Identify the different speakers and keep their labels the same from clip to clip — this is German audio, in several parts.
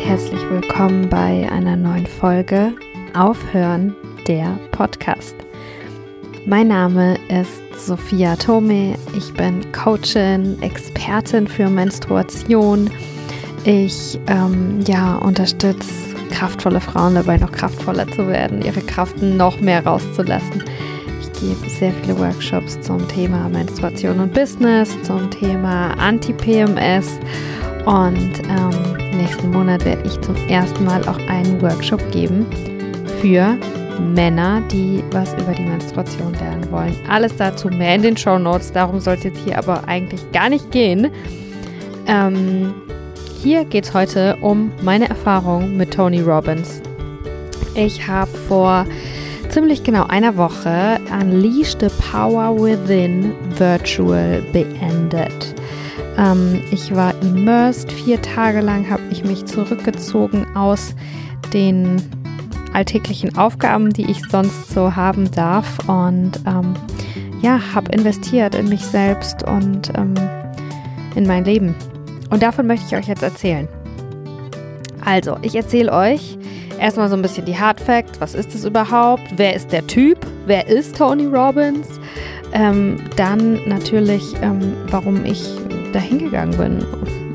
Speaker 1: herzlich willkommen bei einer neuen Folge Aufhören der Podcast. Mein Name ist Sophia Tome. Ich bin Coachin, Expertin für Menstruation. Ich ähm, ja, unterstütze kraftvolle Frauen dabei, noch kraftvoller zu werden, ihre Kraft noch mehr rauszulassen. Ich gebe sehr viele Workshops zum Thema Menstruation und Business, zum Thema Anti-PMS und ähm, nächsten Monat werde ich zum ersten Mal auch einen Workshop geben für Männer, die was über die Menstruation lernen wollen. Alles dazu mehr in den Show Notes. Darum soll es jetzt hier aber eigentlich gar nicht gehen. Ähm, hier geht es heute um meine Erfahrung mit Tony Robbins. Ich habe vor ziemlich genau einer Woche Unleash the Power Within Virtual beendet. Ähm, ich war immersed. Vier Tage lang habe ich mich zurückgezogen aus den alltäglichen Aufgaben, die ich sonst so haben darf. Und ähm, ja, habe investiert in mich selbst und ähm, in mein Leben. Und davon möchte ich euch jetzt erzählen. Also, ich erzähle euch erstmal so ein bisschen die Hard Facts. Was ist es überhaupt? Wer ist der Typ? Wer ist Tony Robbins? Ähm, dann natürlich, ähm, warum ich da hingegangen bin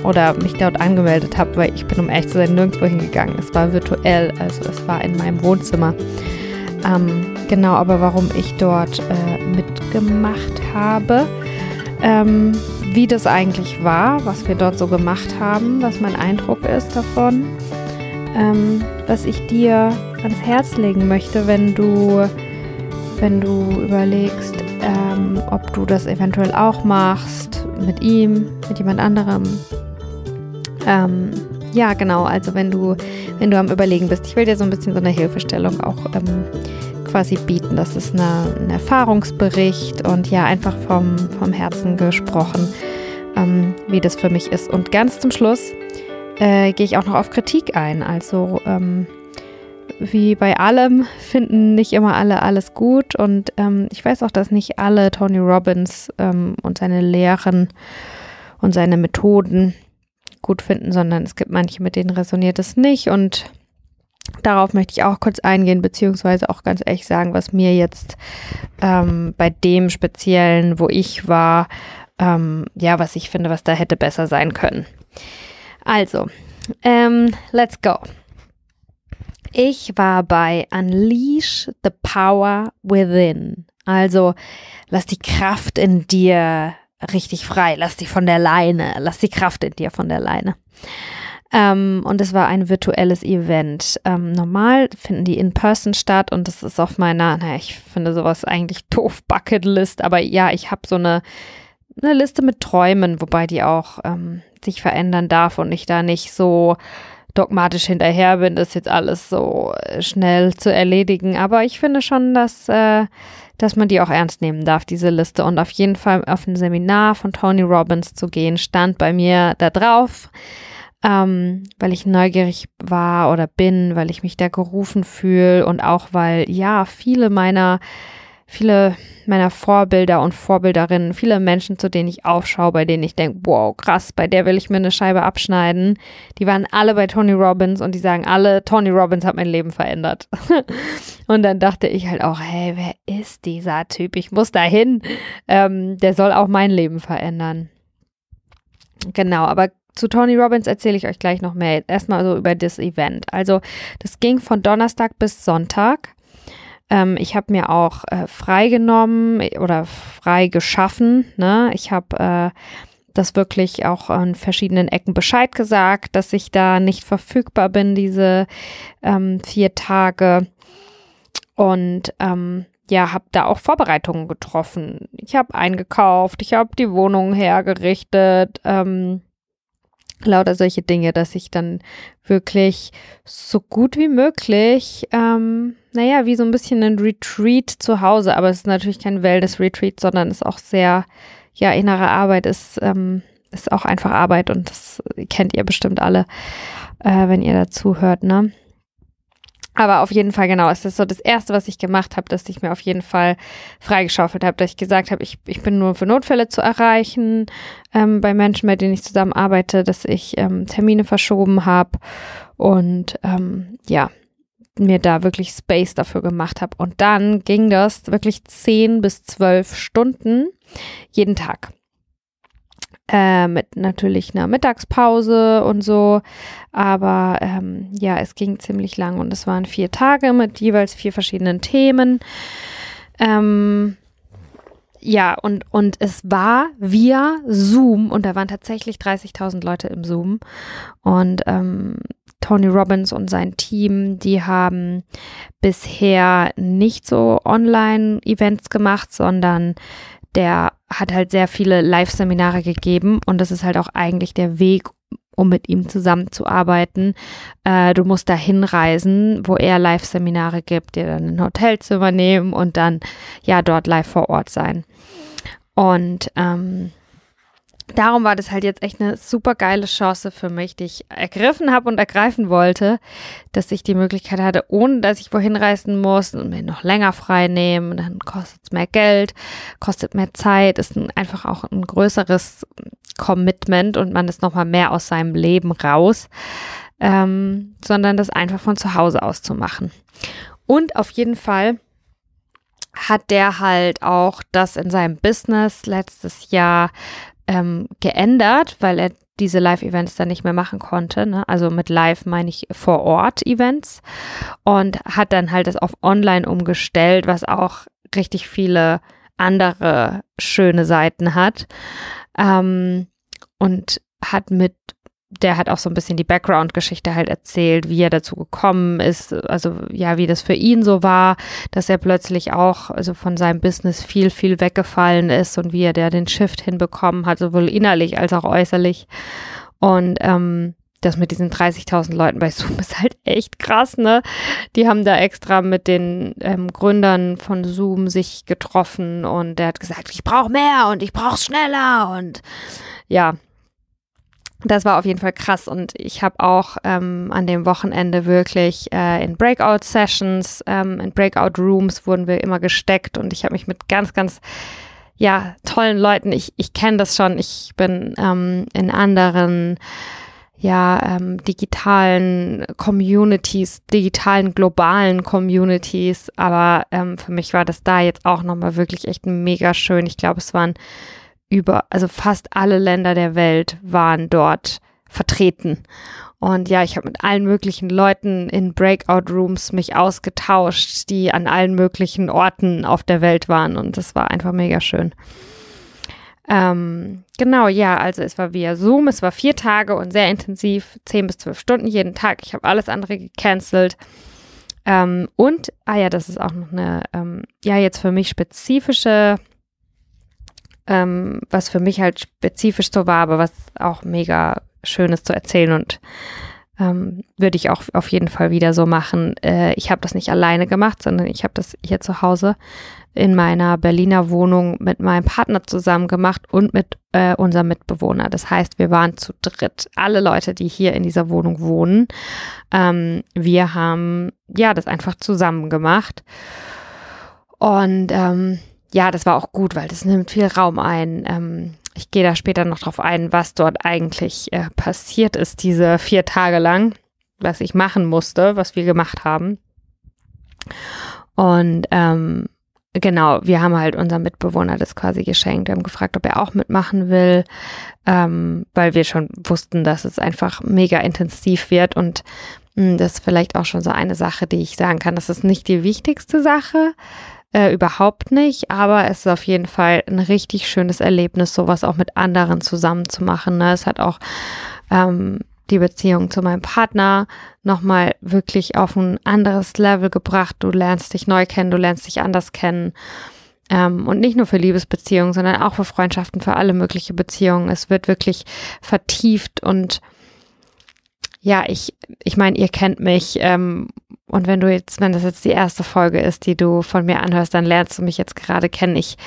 Speaker 1: oder mich dort angemeldet habe, weil ich bin, um ehrlich zu sein, nirgendwo hingegangen. Es war virtuell, also es war in meinem Wohnzimmer. Ähm, genau, aber warum ich dort äh, mitgemacht habe, ähm, wie das eigentlich war, was wir dort so gemacht haben, was mein Eindruck ist davon, ähm, was ich dir ans Herz legen möchte, wenn du, wenn du überlegst, ähm, ob du das eventuell auch machst, mit ihm, mit jemand anderem. Ähm, ja, genau, also wenn du, wenn du am Überlegen bist, ich will dir so ein bisschen so eine Hilfestellung auch ähm, quasi bieten. Das ist eine, ein Erfahrungsbericht und ja, einfach vom, vom Herzen gesprochen, ähm, wie das für mich ist. Und ganz zum Schluss äh, gehe ich auch noch auf Kritik ein. Also ähm, wie bei allem finden nicht immer alle alles gut und ähm, ich weiß auch, dass nicht alle Tony Robbins ähm, und seine Lehren und seine Methoden gut finden, sondern es gibt manche, mit denen resoniert es nicht und darauf möchte ich auch kurz eingehen, beziehungsweise auch ganz ehrlich sagen, was mir jetzt ähm, bei dem Speziellen, wo ich war, ähm, ja, was ich finde, was da hätte besser sein können. Also, ähm, let's go. Ich war bei Unleash the Power Within. Also lass die Kraft in dir richtig frei, lass die von der Leine, lass die Kraft in dir von der Leine. Ähm, und es war ein virtuelles Event. Ähm, normal finden die in Person statt und das ist auf meiner, naja, ich finde sowas eigentlich doof, Bucketlist, aber ja, ich habe so eine, eine Liste mit Träumen, wobei die auch ähm, sich verändern darf und ich da nicht so dogmatisch hinterher bin, das jetzt alles so äh, schnell zu erledigen. Aber ich finde schon, dass, äh, dass man die auch ernst nehmen darf, diese Liste. Und auf jeden Fall auf ein Seminar von Tony Robbins zu gehen, stand bei mir da drauf, ähm, weil ich neugierig war oder bin, weil ich mich da gerufen fühle und auch weil, ja, viele meiner viele meiner Vorbilder und Vorbilderinnen, viele Menschen, zu denen ich aufschaue, bei denen ich denke, wow, krass, bei der will ich mir eine Scheibe abschneiden. Die waren alle bei Tony Robbins und die sagen alle, Tony Robbins hat mein Leben verändert. und dann dachte ich halt auch, hey, wer ist dieser Typ? Ich muss dahin. Ähm, der soll auch mein Leben verändern. Genau, aber zu Tony Robbins erzähle ich euch gleich noch mehr. Erstmal so über das Event. Also, das ging von Donnerstag bis Sonntag. Ähm, ich habe mir auch äh, freigenommen oder frei geschaffen. Ne? Ich habe äh, das wirklich auch an verschiedenen Ecken Bescheid gesagt, dass ich da nicht verfügbar bin, diese ähm, vier Tage. Und ähm, ja, habe da auch Vorbereitungen getroffen. Ich habe eingekauft, ich habe die Wohnung hergerichtet. Ähm, lauter solche Dinge, dass ich dann wirklich so gut wie möglich, ähm, naja, wie so ein bisschen ein Retreat zu Hause, aber es ist natürlich kein Wellness-Retreat, sondern es ist auch sehr, ja, innere Arbeit ist, ähm, ist auch einfach Arbeit und das kennt ihr bestimmt alle, äh, wenn ihr dazu hört, ne? Aber auf jeden Fall, genau, es ist so das Erste, was ich gemacht habe, dass ich mir auf jeden Fall freigeschaufelt habe, dass ich gesagt habe, ich, ich bin nur für Notfälle zu erreichen ähm, bei Menschen, bei denen ich zusammenarbeite, dass ich ähm, Termine verschoben habe und ähm, ja, mir da wirklich Space dafür gemacht habe. Und dann ging das wirklich zehn bis zwölf Stunden jeden Tag. Äh, mit natürlich einer Mittagspause und so. Aber ähm, ja, es ging ziemlich lang und es waren vier Tage mit jeweils vier verschiedenen Themen. Ähm, ja, und, und es war via Zoom und da waren tatsächlich 30.000 Leute im Zoom. Und ähm, Tony Robbins und sein Team, die haben bisher nicht so Online-Events gemacht, sondern der hat halt sehr viele Live-Seminare gegeben und das ist halt auch eigentlich der Weg, um mit ihm zusammenzuarbeiten. Äh, du musst da hinreisen, wo er Live-Seminare gibt, dir dann ein Hotelzimmer nehmen und dann ja dort live vor Ort sein. Und ähm, darum war das halt jetzt echt eine super geile Chance für mich, die ich ergriffen habe und ergreifen wollte, dass ich die Möglichkeit hatte, ohne dass ich wohin reisen muss und mir noch länger frei nehmen. Dann kostet es mehr Geld, kostet mehr Zeit, ist ein, einfach auch ein größeres Commitment und man ist nochmal mehr aus seinem Leben raus, ähm, sondern das einfach von zu Hause aus zu machen. Und auf jeden Fall hat der halt auch das in seinem Business letztes Jahr ähm, geändert, weil er diese Live-Events dann nicht mehr machen konnte. Ne? Also mit Live meine ich vor Ort Events und hat dann halt das auf Online umgestellt, was auch richtig viele andere schöne Seiten hat. Ähm, und hat mit der hat auch so ein bisschen die Background-Geschichte halt erzählt, wie er dazu gekommen ist, also ja, wie das für ihn so war, dass er plötzlich auch also von seinem Business viel, viel weggefallen ist und wie er der den Shift hinbekommen hat, sowohl innerlich als auch äußerlich. Und ähm, das mit diesen 30.000 Leuten bei Zoom ist halt echt krass, ne? Die haben da extra mit den ähm, Gründern von Zoom sich getroffen und der hat gesagt, ich brauche mehr und ich brauche schneller und ja, das war auf jeden Fall krass und ich habe auch ähm, an dem Wochenende wirklich äh, in Breakout-Sessions, ähm, in Breakout-Rooms wurden wir immer gesteckt und ich habe mich mit ganz, ganz ja, tollen Leuten, ich, ich kenne das schon, ich bin ähm, in anderen ja, ähm, digitalen Communities, digitalen globalen Communities, aber ähm, für mich war das da jetzt auch nochmal wirklich echt mega schön. Ich glaube, es waren über, also fast alle Länder der Welt waren dort vertreten. Und ja, ich habe mit allen möglichen Leuten in Breakout-Rooms mich ausgetauscht, die an allen möglichen Orten auf der Welt waren. Und das war einfach mega schön. Ähm, genau, ja, also es war via Zoom, es war vier Tage und sehr intensiv, zehn bis zwölf Stunden jeden Tag. Ich habe alles andere gecancelt. Ähm, und, ah ja, das ist auch noch eine, ähm, ja, jetzt für mich spezifische ähm, was für mich halt spezifisch so war, aber was auch mega schön ist zu erzählen und ähm, würde ich auch auf jeden Fall wieder so machen. Äh, ich habe das nicht alleine gemacht, sondern ich habe das hier zu Hause in meiner Berliner Wohnung mit meinem Partner zusammen gemacht und mit äh, unserem Mitbewohner. Das heißt, wir waren zu dritt. Alle Leute, die hier in dieser Wohnung wohnen, ähm, wir haben ja das einfach zusammen gemacht. Und ähm, ja, das war auch gut, weil das nimmt viel Raum ein. Ähm, ich gehe da später noch drauf ein, was dort eigentlich äh, passiert ist, diese vier Tage lang, was ich machen musste, was wir gemacht haben. Und ähm, genau, wir haben halt unserem Mitbewohner das quasi geschenkt. Wir haben gefragt, ob er auch mitmachen will, ähm, weil wir schon wussten, dass es einfach mega intensiv wird und mh, hm, das ist vielleicht auch schon so eine Sache, die ich sagen kann. Das ist nicht die wichtigste Sache, äh, überhaupt nicht, aber es ist auf jeden Fall ein richtig schönes Erlebnis, sowas auch mit anderen zusammen zu machen. Ne? Es hat auch ähm, die Beziehung zu meinem Partner nochmal wirklich auf ein anderes Level gebracht. Du lernst dich neu kennen, du lernst dich anders kennen. Ähm, und nicht nur für Liebesbeziehungen, sondern auch für Freundschaften, für alle mögliche Beziehungen. Es wird wirklich vertieft und ja, ich, ich meine, ihr kennt mich ähm, und wenn du jetzt, wenn das jetzt die erste Folge ist, die du von mir anhörst, dann lernst du mich jetzt gerade kennen. Ich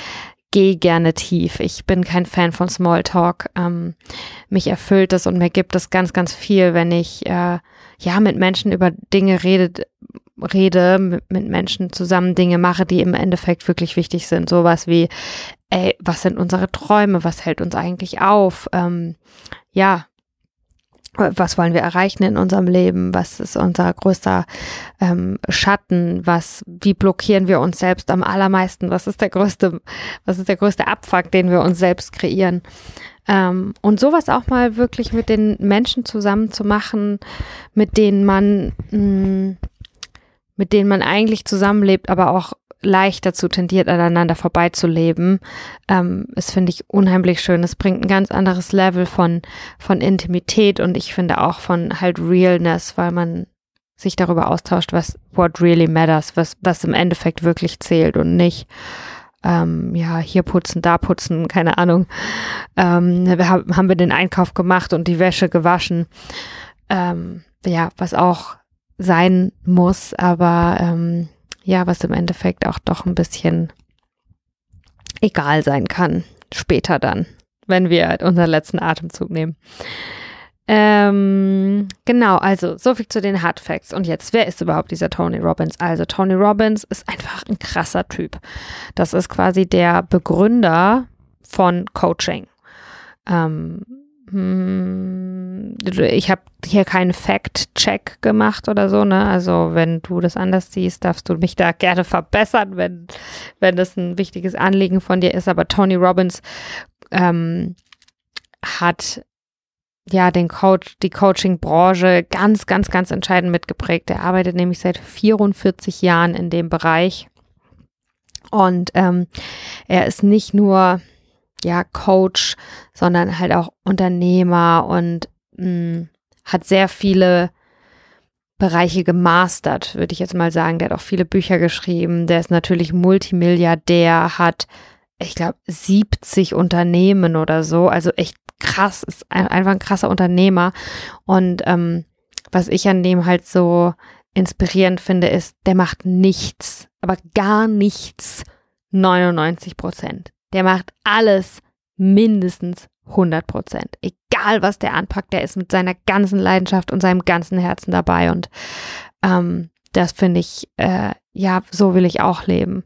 Speaker 1: gehe gerne tief. Ich bin kein Fan von Smalltalk. Ähm, mich erfüllt es und mir gibt es ganz, ganz viel, wenn ich äh, ja mit Menschen über Dinge rede, rede, mit, Menschen zusammen Dinge mache, die im Endeffekt wirklich wichtig sind. Sowas wie, ey, was sind unsere Träume? Was hält uns eigentlich auf? Ähm, ja, was wollen wir erreichen in unserem Leben? Was ist unser größter ähm, Schatten? Was, wie blockieren wir uns selbst am allermeisten? Was ist der größte, was ist der größte Abfuck, den wir uns selbst kreieren? Ähm, und sowas auch mal wirklich mit den Menschen zusammen zu machen, mit denen man, mh, mm, mit denen man eigentlich zusammenlebt, aber auch leicht dazu tendiert, aneinander vorbeizuleben, ähm, ist, finde ich, unheimlich schön. Es bringt ein ganz anderes Level von, von Intimität und ich finde auch von halt Realness, weil man sich darüber austauscht, was what really matters, was, was im Endeffekt wirklich zählt und nicht ähm, ja, hier putzen, da putzen, keine Ahnung. Ähm, wir haben, haben wir den Einkauf gemacht und die Wäsche gewaschen. Ähm, ja, was auch sein muss, aber ähm, ja, was im Endeffekt auch doch ein bisschen egal sein kann. Später dann, wenn wir unseren letzten Atemzug nehmen. Ähm, genau, also so viel zu den Hard Facts. Und jetzt, wer ist überhaupt dieser Tony Robbins? Also Tony Robbins ist einfach ein krasser Typ. Das ist quasi der Begründer von Coaching. Ähm, hm, ich habe hier keinen Fact-Check gemacht oder so, ne? Also wenn du das anders siehst, darfst du mich da gerne verbessern, wenn, wenn das ein wichtiges Anliegen von dir ist. Aber Tony Robbins ähm, hat ja, den Coach, die Coaching-Branche ganz, ganz, ganz entscheidend mitgeprägt. Er arbeitet nämlich seit 44 Jahren in dem Bereich. Und ähm, er ist nicht nur ja Coach, sondern halt auch Unternehmer und mh, mm, hat sehr viele Bereiche gemastert, würde ich jetzt mal sagen. Der hat auch viele Bücher geschrieben. Der ist natürlich Multimilliardär, hat, ich glaube, 70 Unternehmen oder so. Also echt krass, ist einfach ein krasser Unternehmer. Und ähm, was ich an dem halt so inspirierend finde, ist, der macht nichts, aber gar nichts 99 Prozent. Der macht alles mindestens 100 Prozent. Egal, was der anpackt, der ist mit seiner ganzen Leidenschaft und seinem ganzen Herzen dabei. Und ähm, das finde ich, äh, ja, so will ich auch leben.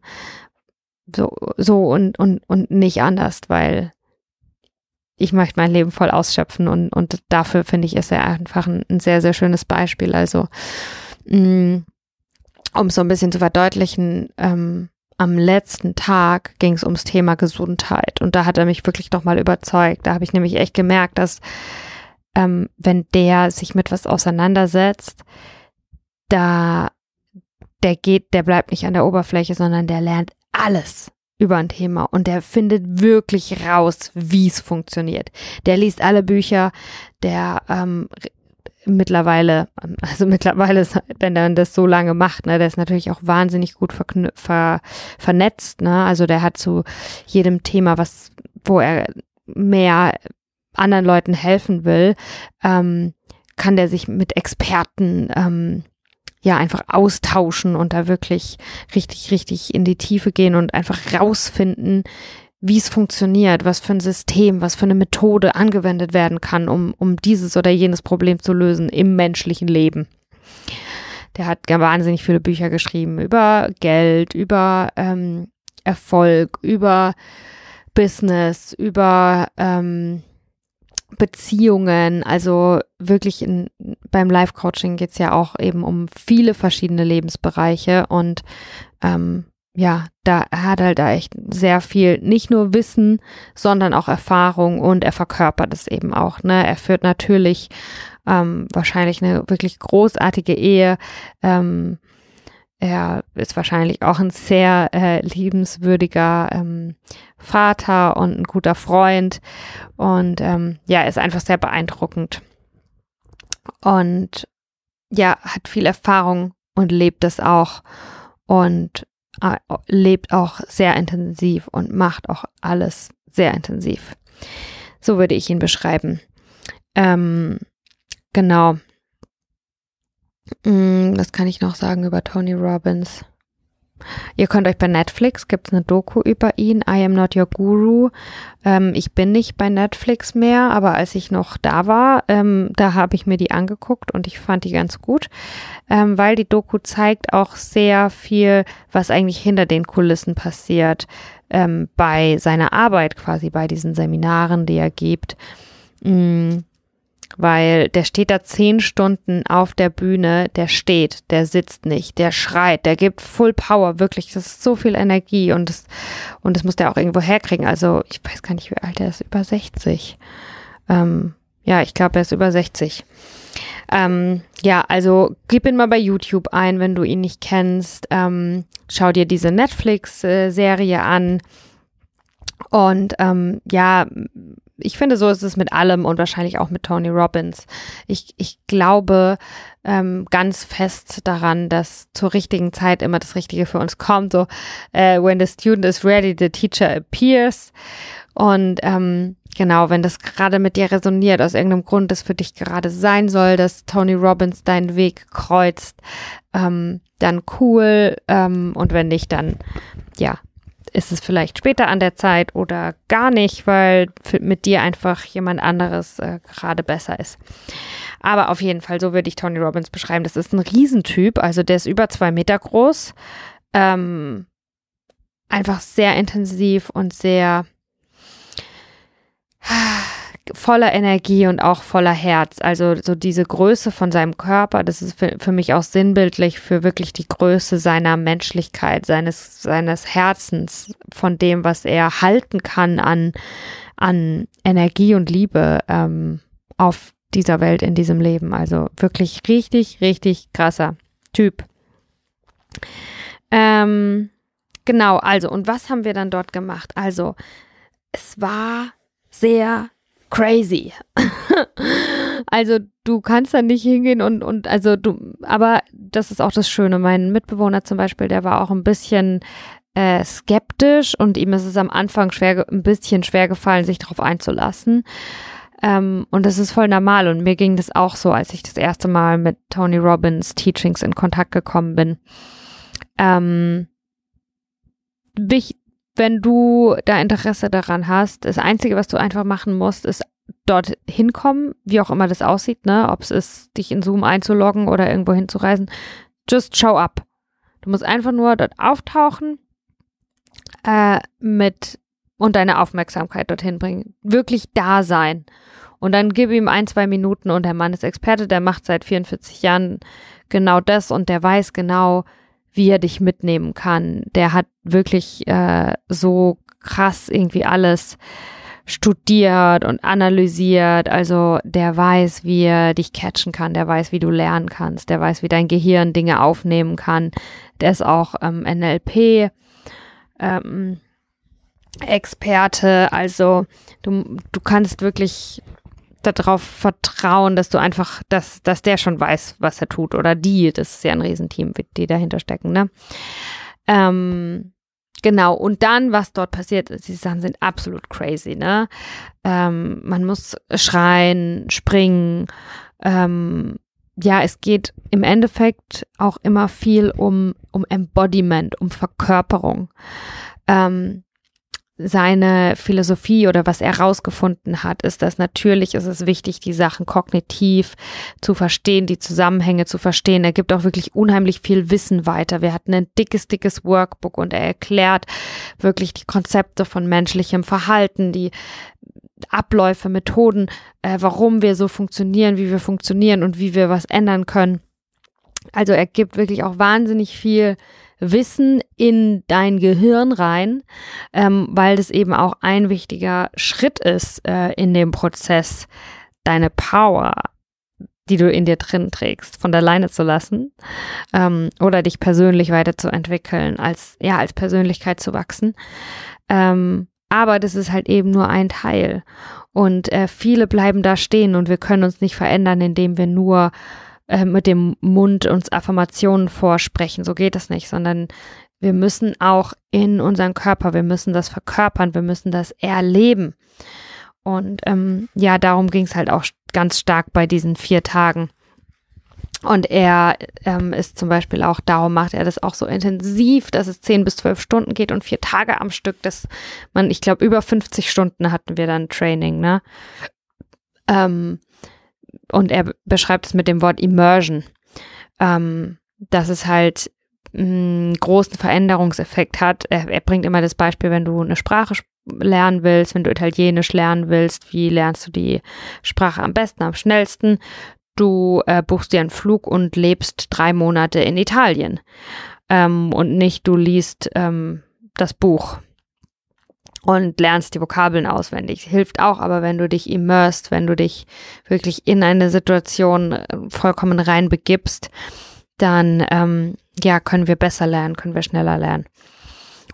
Speaker 1: So, so und, und, und nicht anders, weil ich möchte mein Leben voll ausschöpfen und, und dafür finde ich, ist er einfach ein, ein, sehr, sehr schönes Beispiel. Also, mh, mm, um es so ein bisschen zu verdeutlichen, ähm, am letzten Tag ging es ums Thema Gesundheit und da hat er mich wirklich nochmal überzeugt. Da habe ich nämlich echt gemerkt, dass ähm, wenn der sich mit was auseinandersetzt, da der geht, der bleibt nicht an der Oberfläche, sondern der lernt alles über ein Thema und der findet wirklich raus, wie es funktioniert. Der liest alle Bücher, der ähm, mittlerweile, also mittlerweile, ist, wenn er das so lange macht, ne, der ist natürlich auch wahnsinnig gut ver vernetzt, ne, also der hat zu jedem Thema, was, wo er mehr anderen Leuten helfen will, ähm, kann der sich mit Experten ähm, ja einfach austauschen und da wirklich richtig, richtig in die Tiefe gehen und einfach rausfinden, wie es funktioniert, was für ein System, was für eine Methode angewendet werden kann, um, um dieses oder jenes Problem zu lösen im menschlichen Leben. Der hat wahnsinnig viele Bücher geschrieben über Geld, über ähm, Erfolg, über Business, über ähm, Beziehungen, also wirklich in, beim Life-Coaching geht es ja auch eben um viele verschiedene Lebensbereiche und ähm, ja, da hat halt da echt sehr viel, nicht nur Wissen, sondern auch Erfahrung und er verkörpert es eben auch. Ne? Er führt natürlich ähm, wahrscheinlich eine wirklich großartige Ehe. Ähm, er ist wahrscheinlich auch ein sehr äh, liebenswürdiger ähm, Vater und ein guter Freund. Und ähm, ja, ist einfach sehr beeindruckend. Und ja, hat viel Erfahrung und lebt es auch. Und lebt auch sehr intensiv und macht auch alles sehr intensiv. So würde ich ihn beschreiben. Ähm, genau. Mm, was kann ich noch sagen über Tony Robbins? Ihr könnt euch bei Netflix, gibt es eine Doku über ihn, I Am Not Your Guru. Ähm, ich bin nicht bei Netflix mehr, aber als ich noch da war, ähm, da habe ich mir die angeguckt und ich fand die ganz gut, ähm, weil die Doku zeigt auch sehr viel, was eigentlich hinter den Kulissen passiert ähm, bei seiner Arbeit quasi, bei diesen Seminaren, die er gibt. Mhm weil der steht da zehn Stunden auf der Bühne, der steht, der sitzt nicht, der schreit, der gibt Full Power, wirklich, das ist so viel Energie und das, und das muss der auch irgendwo herkriegen. Also ich weiß gar nicht, wie alt er ist, über 60. Ähm, ja, ich glaube, er ist über 60. Ähm, ja, also gib ihn mal bei YouTube ein, wenn du ihn nicht kennst. Ähm, schau dir diese Netflix-Serie äh, an. Und ähm, ja, ich finde, so ist es mit allem und wahrscheinlich auch mit Tony Robbins. Ich, ich glaube ähm, ganz fest daran, dass zur richtigen Zeit immer das Richtige für uns kommt. So, äh, when the student is ready, the teacher appears. Und ähm, genau, wenn das gerade mit dir resoniert, aus irgendeinem Grund das für dich gerade sein soll, dass Tony Robbins deinen Weg kreuzt, ähm, dann cool. Ähm, und wenn nicht, dann ja, ist es vielleicht später an der Zeit oder gar nicht, weil mit dir einfach jemand anderes äh, gerade besser ist. Aber auf jeden Fall, so würde ich Tony Robbins beschreiben. Das ist ein Riesentyp, also der ist über zwei Meter groß. Ähm, einfach sehr intensiv und sehr voller Energie und auch voller Herz. Also so diese Größe von seinem Körper, das ist für, für, mich auch sinnbildlich für wirklich die Größe seiner Menschlichkeit, seines, seines Herzens, von dem, was er halten kann an, an Energie und Liebe ähm, auf dieser Welt, in diesem Leben. Also wirklich richtig, richtig krasser Typ. Ähm, genau, also, und was haben wir dann dort gemacht? Also, es war sehr crazy. also du kannst da nicht hingehen und, und also du, aber das ist auch das Schöne. Mein Mitbewohner zum Beispiel, der war auch ein bisschen äh, skeptisch und ihm ist es am Anfang schwer, ein bisschen schwer gefallen, sich darauf einzulassen. Ähm, und das ist voll normal. Und mir ging das auch so, als ich das erste Mal mit Tony Robbins Teachings in Kontakt gekommen bin. Ähm, wenn du da Interesse daran hast, das Einzige, was du einfach machen musst, ist dort hinkommen, wie auch immer das aussieht, ne? Ob es ist, dich in Zoom einzuloggen oder irgendwo hinzureisen. Just show up. Du musst einfach nur dort auftauchen äh, mit und deine Aufmerksamkeit dorthin bringen. Wirklich da sein. Und dann gib ihm ein, zwei Minuten und der Mann ist Experte, der macht seit 44 Jahren genau das und der weiß genau, wie er dich mitnehmen kann. Der hat wirklich äh, so krass irgendwie alles studiert und analysiert. Also der weiß, wie er dich catchen kann, der weiß, wie du lernen kannst, der weiß, wie dein Gehirn Dinge aufnehmen kann. Der ist auch ähm, NLP. Ähm, Experte, also du, du kannst wirklich darauf vertrauen, dass du einfach, dass, dass der schon weiß, was er tut oder die, das ist ja ein Riesenteam, die dahinter stecken, ne? Ähm, genau, und dann, was dort passiert ist, die Sachen sind absolut crazy, ne? Ähm, man muss schreien, springen, ähm, ja, es geht im Endeffekt auch immer viel um, um Embodiment, um Verkörperung. Ähm, seine Philosophie oder was er rausgefunden hat, ist, dass natürlich ist es wichtig, die Sachen kognitiv zu verstehen, die Zusammenhänge zu verstehen. Er gibt auch wirklich unheimlich viel Wissen weiter. Wir hatten ein dickes, dickes Workbook und er erklärt wirklich die Konzepte von menschlichem Verhalten, die Abläufe, Methoden, äh, warum wir so funktionieren, wie wir funktionieren und wie wir was ändern können. Also er gibt wirklich auch wahnsinnig viel Wissen in dein Gehirn rein, ähm, weil das eben auch ein wichtiger Schritt ist äh, in dem Prozess, deine Power, die du in dir drin trägst, von alleine zu lassen ähm, oder dich persönlich weiterzuentwickeln, als ja als Persönlichkeit zu wachsen. Ähm, aber das ist halt eben nur ein Teil. Und äh, viele bleiben da stehen und wir können uns nicht verändern, indem wir nur äh, mit dem Mund uns Affirmationen vorsprechen. So geht das nicht, sondern wir müssen auch in unseren Körper, wir müssen das verkörpern, wir müssen das erleben. Und ähm, ja, darum ging es halt auch ganz stark bei diesen vier Tagen. Und er ähm, ist zum Beispiel auch, darum macht er das auch so intensiv, dass es zehn bis zwölf Stunden geht und vier Tage am Stück, dass man, ich glaube, über 50 Stunden hatten wir dann Training, ne? Ähm, und er beschreibt es mit dem Wort Immersion. Ähm, dass es halt einen großen Veränderungseffekt hat. Er, er, bringt immer das Beispiel, wenn du eine Sprache lernen willst, wenn du Italienisch lernen willst, wie lernst du die Sprache am besten, am schnellsten? Du äh, buchst dir einen Flug und lebst drei Monate in Italien. Ähm, und nicht du liest ähm, das Buch und lernst die Vokabeln auswendig. Hilft auch, aber wenn du dich immerst, wenn du dich wirklich in eine Situation äh, vollkommen reinbegibst, dann ähm, ja, können wir besser lernen, können wir schneller lernen.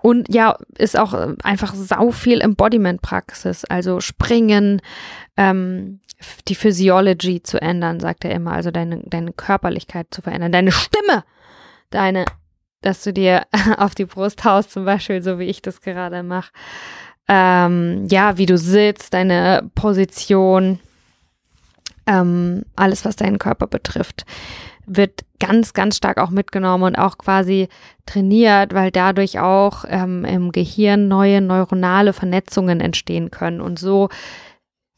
Speaker 1: Und ja, ist auch äh, einfach sau viel Embodiment-Praxis, also springen, ähm, die Physiology zu ändern, sagt er immer, also deine, deine Körperlichkeit zu verändern, deine Stimme, deine, dass du dir auf die Brust haust, zum Beispiel, so wie ich das gerade mache. Ähm, ja, wie du sitzt, deine Position, ähm, alles, was deinen Körper betrifft wird ganz, ganz stark auch mitgenommen und auch quasi trainiert, weil dadurch auch ähm, im Gehirn neue neuronale Vernetzungen entstehen können. Und so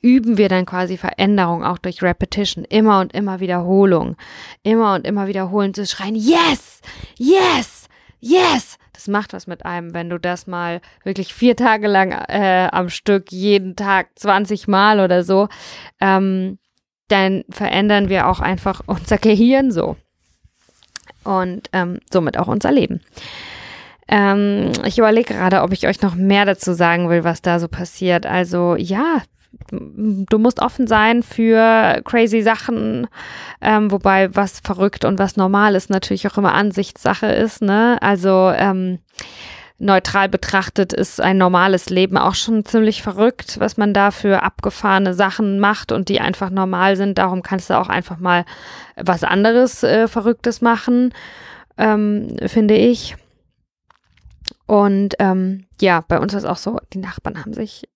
Speaker 1: üben wir dann quasi Veränderung auch durch Repetition, immer und immer Wiederholung, immer und immer wiederholen zu schreien, yes, yes, yes. Das macht was mit einem, wenn du das mal wirklich vier Tage lang äh, am Stück, jeden Tag 20 Mal oder so ähm, dann verändern wir auch einfach unser Gehirn so und ähm, somit auch unser Leben. Ähm, ich überlege gerade, ob ich euch noch mehr dazu sagen will, was da so passiert. Also ja, du musst offen sein für crazy Sachen, ähm, wobei was verrückt und was normal ist natürlich auch immer Ansichtssache ist. Ne? Also ähm, neutral betrachtet ist ein normales Leben auch schon ziemlich verrückt, was man da für abgefahrene Sachen macht und die einfach normal sind. Darum kannst du auch einfach mal was anderes äh, Verrücktes machen, ähm, finde ich. Und ähm, ja, bei uns ist auch so, die Nachbarn haben sich,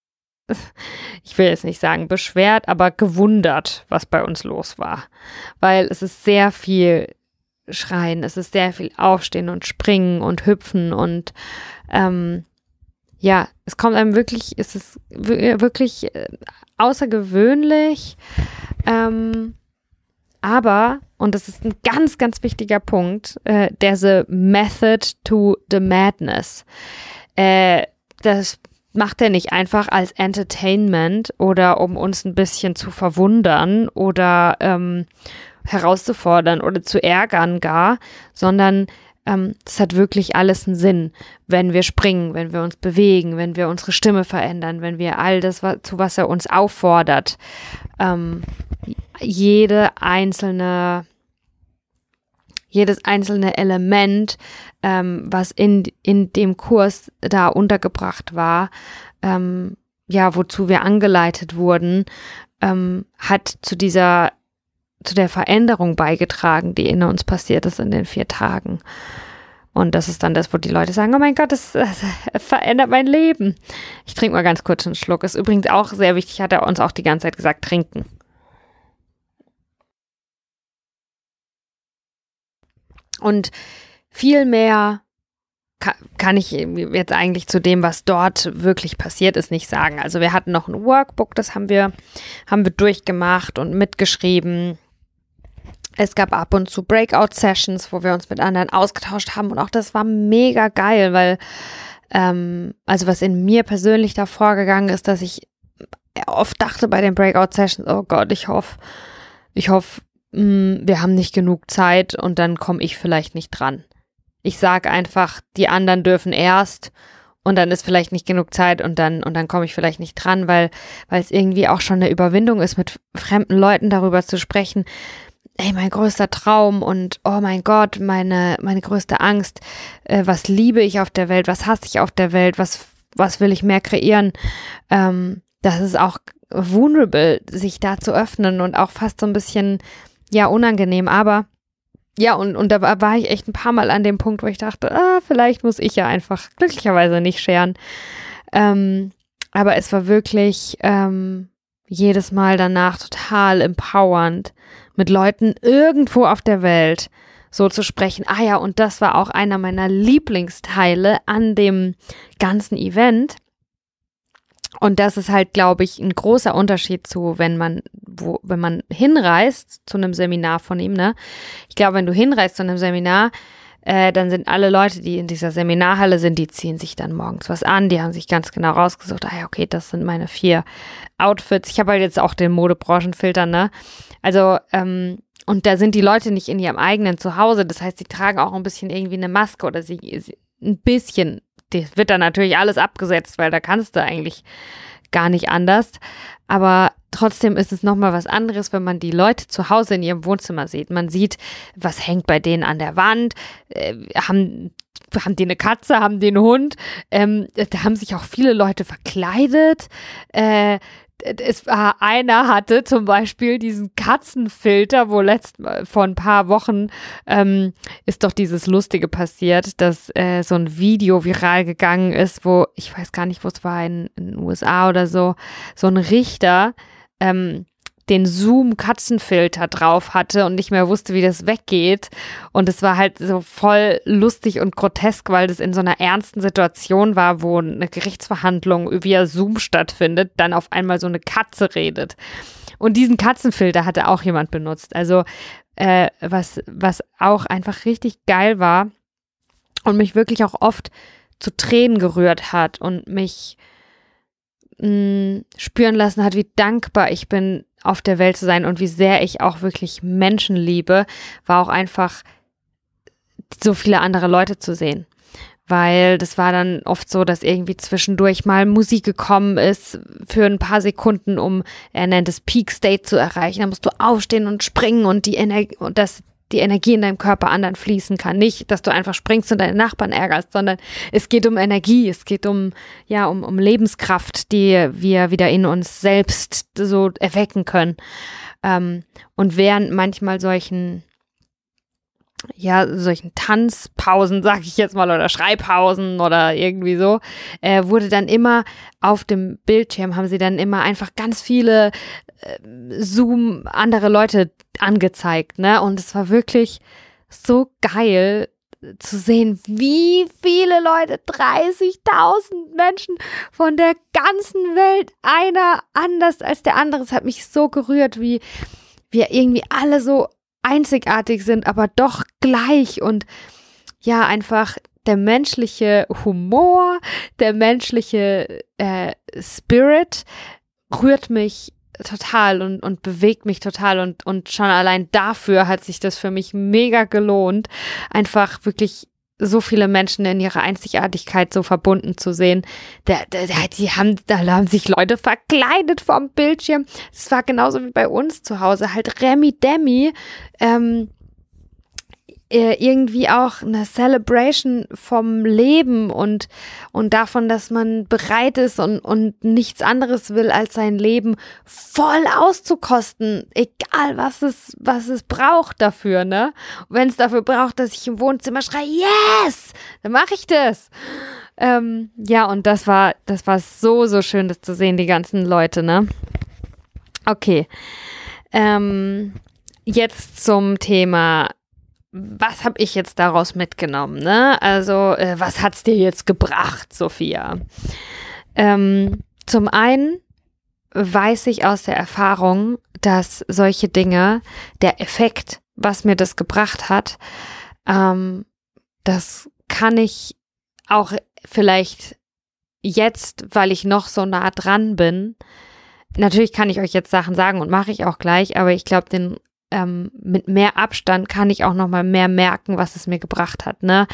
Speaker 1: ich will jetzt nicht sagen beschwert, aber gewundert, was bei uns los war. Weil es ist sehr viel Schreien, es ist sehr viel Aufstehen und Springen und Hüpfen und ähm, ja, es kommt einem wirklich, es ist wirklich äh, außergewöhnlich. Ähm, aber, und das ist ein ganz, ganz wichtiger Punkt, äh, there's a method to the madness. Äh, das macht er nicht einfach als Entertainment oder um uns ein bisschen zu verwundern oder ähm, herauszufordern oder zu ärgern gar, sondern ähm, das hat wirklich alles einen Sinn, wenn wir springen, wenn wir uns bewegen, wenn wir unsere Stimme verändern, wenn wir all das, was, zu was er uns auffordert, ähm, jede einzelne jedes einzelne Element, ähm, was in, in dem Kurs da untergebracht war, ähm, ja, wozu wir angeleitet wurden, ähm, hat zu dieser zu der Veränderung beigetragen, die in uns passiert ist in den vier Tagen. Und das ist dann das, wo die Leute sagen, oh mein Gott, das, das verändert mein Leben. Ich trinke mal ganz kurz einen Schluck. Ist übrigens auch sehr wichtig, hat er uns auch die ganze Zeit gesagt, trinken. Und viel mehr kann ich jetzt eigentlich zu dem, was dort wirklich passiert ist, nicht sagen. Also wir hatten noch ein Workbook, das haben wir, haben wir durchgemacht und mitgeschrieben. Es gab ab und zu Breakout-Sessions, wo wir uns mit anderen ausgetauscht haben und auch das war mega geil, weil ähm, also was in mir persönlich da vorgegangen ist, dass ich oft dachte bei den Breakout-Sessions, oh Gott, ich hoffe, ich hoffe, wir haben nicht genug Zeit und dann komme ich vielleicht nicht dran. Ich sage einfach, die anderen dürfen erst und dann ist vielleicht nicht genug Zeit und dann und dann komme ich vielleicht nicht dran, weil weil es irgendwie auch schon eine Überwindung ist, mit fremden Leuten darüber zu sprechen, ey, mein größter Traum und oh mein Gott, meine, meine größte Angst, äh, was liebe ich auf der Welt, was hasse ich auf der Welt, was, was will ich mehr kreieren, ähm, das ist auch vulnerable, sich da zu öffnen und auch fast so ein bisschen, ja, unangenehm, aber ja, und, und da war ich echt ein paar Mal an dem Punkt, wo ich dachte, ah, vielleicht muss ich ja einfach glücklicherweise nicht scheren. Ähm, aber es war wirklich ähm, jedes Mal danach total empowernd, mit Leuten irgendwo auf der Welt so zu sprechen. Ah ja, und das war auch einer meiner Lieblingsteile an dem ganzen Event. Und das ist halt, glaube ich, ein großer Unterschied zu, wenn man, wo, wenn man hinreist zu einem Seminar von ihm, ne? Ich glaube, wenn du hinreist zu einem Seminar, äh, dann sind alle Leute, die in dieser Seminarhalle sind, die ziehen sich dann morgens was an, die haben sich ganz genau rausgesucht, ah ja, okay, das sind meine vier Outfits. Ich habe halt jetzt auch den Modebranchenfilter, ne? Also, ähm, und da sind die Leute nicht in ihrem eigenen Zuhause. Das heißt, sie tragen auch ein bisschen irgendwie eine Maske oder sie, sie ein bisschen. Das wird dann natürlich alles abgesetzt, weil da kannst du eigentlich gar nicht anders. Aber trotzdem ist es nochmal was anderes, wenn man die Leute zu Hause in ihrem Wohnzimmer sieht. Man sieht, was hängt bei denen an der Wand, äh, haben haben die eine Katze, haben die einen Hund. Ähm, da haben sich auch viele Leute verkleidet. Äh, es war einer hatte zum Beispiel diesen Katzenfilter, wo letzt vor ein paar Wochen ähm, ist doch dieses Lustige passiert, dass äh, so ein Video viral gegangen ist, wo ich weiß gar nicht, wo es war in, in den USA oder so, so ein Richter ähm, den Zoom-Katzenfilter drauf hatte und nicht mehr wusste, wie das weggeht. Und es war halt so voll lustig und grotesk, weil das in so einer ernsten Situation war, wo eine Gerichtsverhandlung via Zoom stattfindet, dann auf einmal so eine Katze redet. Und diesen Katzenfilter hatte auch jemand benutzt. Also äh, was, was auch einfach richtig geil war und mich wirklich auch oft zu Tränen gerührt hat und mich mh, mm, spüren lassen hat, wie dankbar ich bin, auf der Welt zu sein und wie sehr ich auch wirklich Menschen liebe, war auch einfach so viele andere Leute zu sehen. Weil das war dann oft so, dass irgendwie zwischendurch mal Musik gekommen ist für ein paar Sekunden, um, er nennt es Peak State zu erreichen. Da musst du aufstehen und springen und die Energie, und das die Energie in deinem Körper anderen fließen kann. Nicht, dass du einfach springst und deine Nachbarn ärgerst, sondern es geht um Energie, es geht um, ja, um, um Lebenskraft, die wir wieder in uns selbst so erwecken können. Ähm, und während manchmal solchen ja, solchen Tanzpausen, sag ich jetzt mal, oder Schreibpausen oder irgendwie so, äh, wurde dann immer auf dem Bildschirm, haben sie dann immer einfach ganz viele Zoom andere Leute angezeigt, ne? Und es war wirklich so geil zu sehen, wie viele Leute, 30.000 Menschen von der ganzen Welt, einer anders als der andere. Es hat mich so gerührt, wie wir irgendwie alle so einzigartig sind, aber doch gleich und ja, einfach der menschliche Humor, der menschliche äh, Spirit rührt mich total und, und bewegt mich total und, und schon allein dafür hat sich das für mich mega gelohnt, einfach wirklich so viele Menschen in ihrer Einzigartigkeit so verbunden zu sehen. Der, der, der, die haben, da haben sich Leute verkleidet vom Bildschirm. Es war genauso wie bei uns zu Hause, halt Remi Demi. Ähm, äh, irgendwie auch eine Celebration vom Leben und, und davon, dass man bereit ist und, und nichts anderes will, als sein Leben voll auszukosten, egal was es, was es braucht dafür, ne? Wenn es dafür braucht, dass ich im Wohnzimmer schreie, yes, dann mache ich das. Ähm, ja, und das war, das war so, so schön, das zu sehen, die ganzen Leute, ne? Okay. Ähm, jetzt zum Thema was habe ich jetzt daraus mitgenommen? Ne? Also, äh, was hat's dir jetzt gebracht, Sophia? Ähm, zum einen weiß ich aus der Erfahrung, dass solche Dinge, der Effekt, was mir das gebracht hat, ähm, das kann ich auch vielleicht jetzt, weil ich noch so nah dran bin. Natürlich kann ich euch jetzt Sachen sagen und mache ich auch gleich, aber ich glaube, den ähm, mit mehr Abstand kann ich auch noch mal mehr merken, was es mir gebracht hat. Ne?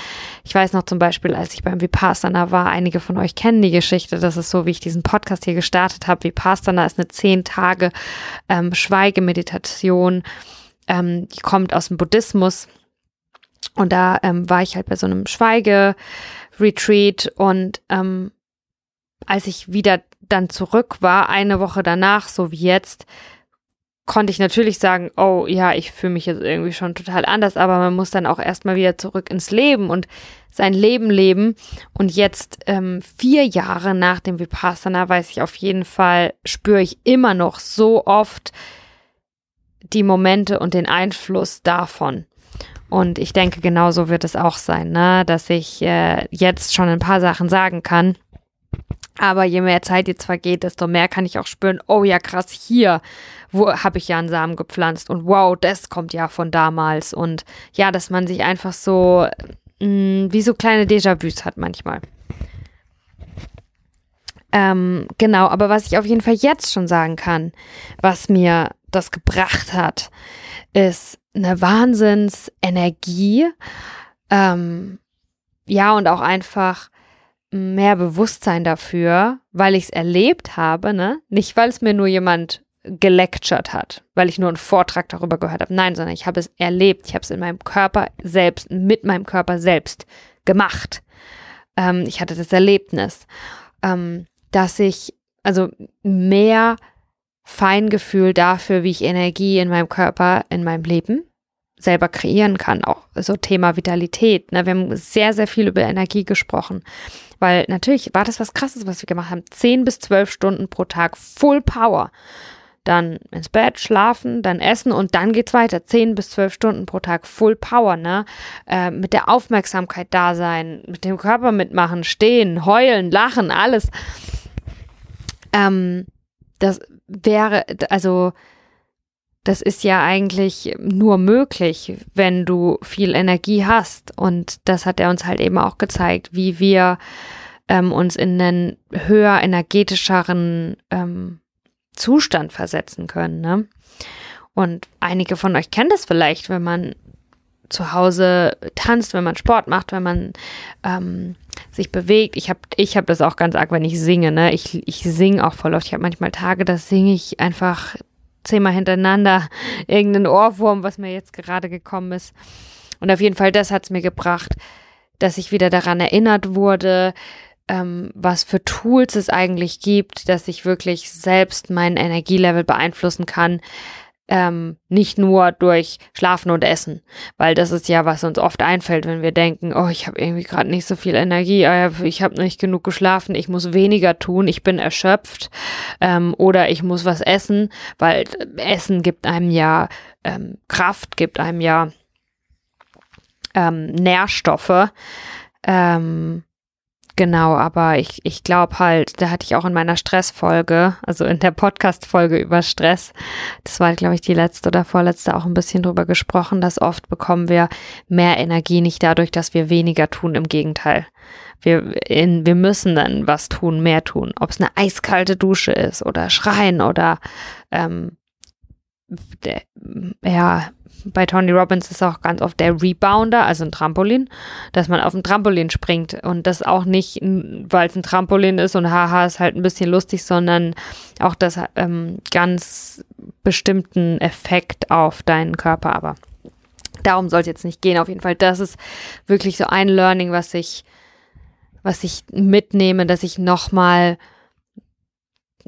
Speaker 1: Ich weiß noch zum Beispiel, als ich beim Vipassana war, einige von euch kennen die Geschichte, das ist so, wie ich diesen Podcast hier gestartet habe. Vipassana ist eine zehn Tage ähm, Schweigemeditation, ähm, die kommt aus dem Buddhismus. Und da ähm, war ich halt bei so einem Schweige-Retreat und ähm, als ich wieder dann zurück war, eine Woche danach, so wie jetzt, konnte ich natürlich sagen, oh ja, ich fühle mich jetzt irgendwie schon total anders, aber man muss dann auch erstmal wieder zurück ins Leben und sein Leben leben. Und jetzt ähm, vier Jahre nach dem Vipassana weiß ich auf jeden Fall, spüre ich immer noch so oft die Momente und den Einfluss davon. Und ich denke, genauso wird es auch sein, ne? dass ich äh, jetzt schon ein paar Sachen sagen kann. Aber je mehr Zeit jetzt vergeht, desto mehr kann ich auch spüren, oh ja, krass, hier wo habe ich ja einen Samen gepflanzt und wow, das kommt ja von damals. Und ja, dass man sich einfach so mh, mm, wie so kleine Déjà-vus hat manchmal. Ähm, genau, aber was ich auf jeden Fall jetzt schon sagen kann, was mir das gebracht hat, ist eine Wahnsinnsenergie. Ähm, ja, und auch einfach mehr Bewusstsein dafür, weil ich es erlebt habe, ne? Nicht, weil es mir nur jemand gelectured hat, weil ich nur einen Vortrag darüber gehört habe. Nein, sondern ich habe es erlebt. Ich habe es in meinem Körper selbst, mit meinem Körper selbst gemacht. Ähm, ich hatte das Erlebnis, ähm, dass ich also mehr Feingefühl dafür, wie ich Energie in meinem Körper, in meinem Leben selber kreieren kann. Auch so Thema Vitalität. Ne? Wir haben sehr, sehr viel über Energie gesprochen. Weil natürlich war das was Krasses, was wir gemacht haben. Zehn bis zwölf Stunden pro Tag Full Power. Dann ins Bett, schlafen, dann essen und dann geht's weiter. Zehn bis zwölf Stunden pro Tag Full Power, ne? Äh, mit der Aufmerksamkeit da sein, mit dem Körper mitmachen, stehen, heulen, lachen, alles. Ähm, das wäre, also das ist ja eigentlich nur möglich, wenn du viel Energie hast. Und das hat er uns halt eben auch gezeigt, wie wir ähm, uns in einen höher energetischeren ähm, Zustand versetzen können. Ne? Und einige von euch kennen das vielleicht, wenn man zu Hause tanzt, wenn man Sport macht, wenn man ähm, sich bewegt. Ich habe ich hab das auch ganz arg, wenn ich singe. Ne? Ich, ich singe auch voll oft. Ich habe manchmal Tage, da singe ich einfach zehnmal hintereinander irgendeinen Ohrwurm, was mir jetzt gerade gekommen ist. Und auf jeden Fall, das hat es mir gebracht, dass ich wieder daran erinnert wurde, ähm, was für Tools es eigentlich gibt, dass ich wirklich selbst mein Energielevel beeinflussen kann, ähm, nicht nur durch Schlafen und Essen, weil das ist ja, was uns oft einfällt, wenn wir denken, oh, ich habe irgendwie gerade nicht so viel Energie, ah ich habe nicht genug geschlafen, ich muss weniger tun, ich bin erschöpft ähm, oder ich muss was essen, weil Essen gibt einem ja ähm, Kraft, gibt einem ja ähm, Nährstoffe. Ähm, Genau, aber ich, ich glaube halt, da hatte ich auch in meiner Stressfolge, also in der Podcast-Folge über Stress, das war, glaube ich, die letzte oder vorletzte, auch ein bisschen drüber gesprochen, dass oft bekommen wir mehr Energie nicht dadurch, dass wir weniger tun, im Gegenteil. Wir, in, wir müssen dann was tun, mehr tun. Ob es eine eiskalte Dusche ist oder schreien oder ähm, ja, bei Tony Robbins ist auch ganz oft der Rebounder, also ein Trampolin, dass man auf dem Trampolin springt und das auch nicht, weil es ein Trampolin ist und haha, ist halt ein bisschen lustig, sondern auch das ähm, ganz bestimmten Effekt auf deinen Körper. Aber darum soll es jetzt nicht gehen. Auf jeden Fall, das ist wirklich so ein Learning, was ich, was ich mitnehme, dass ich nochmal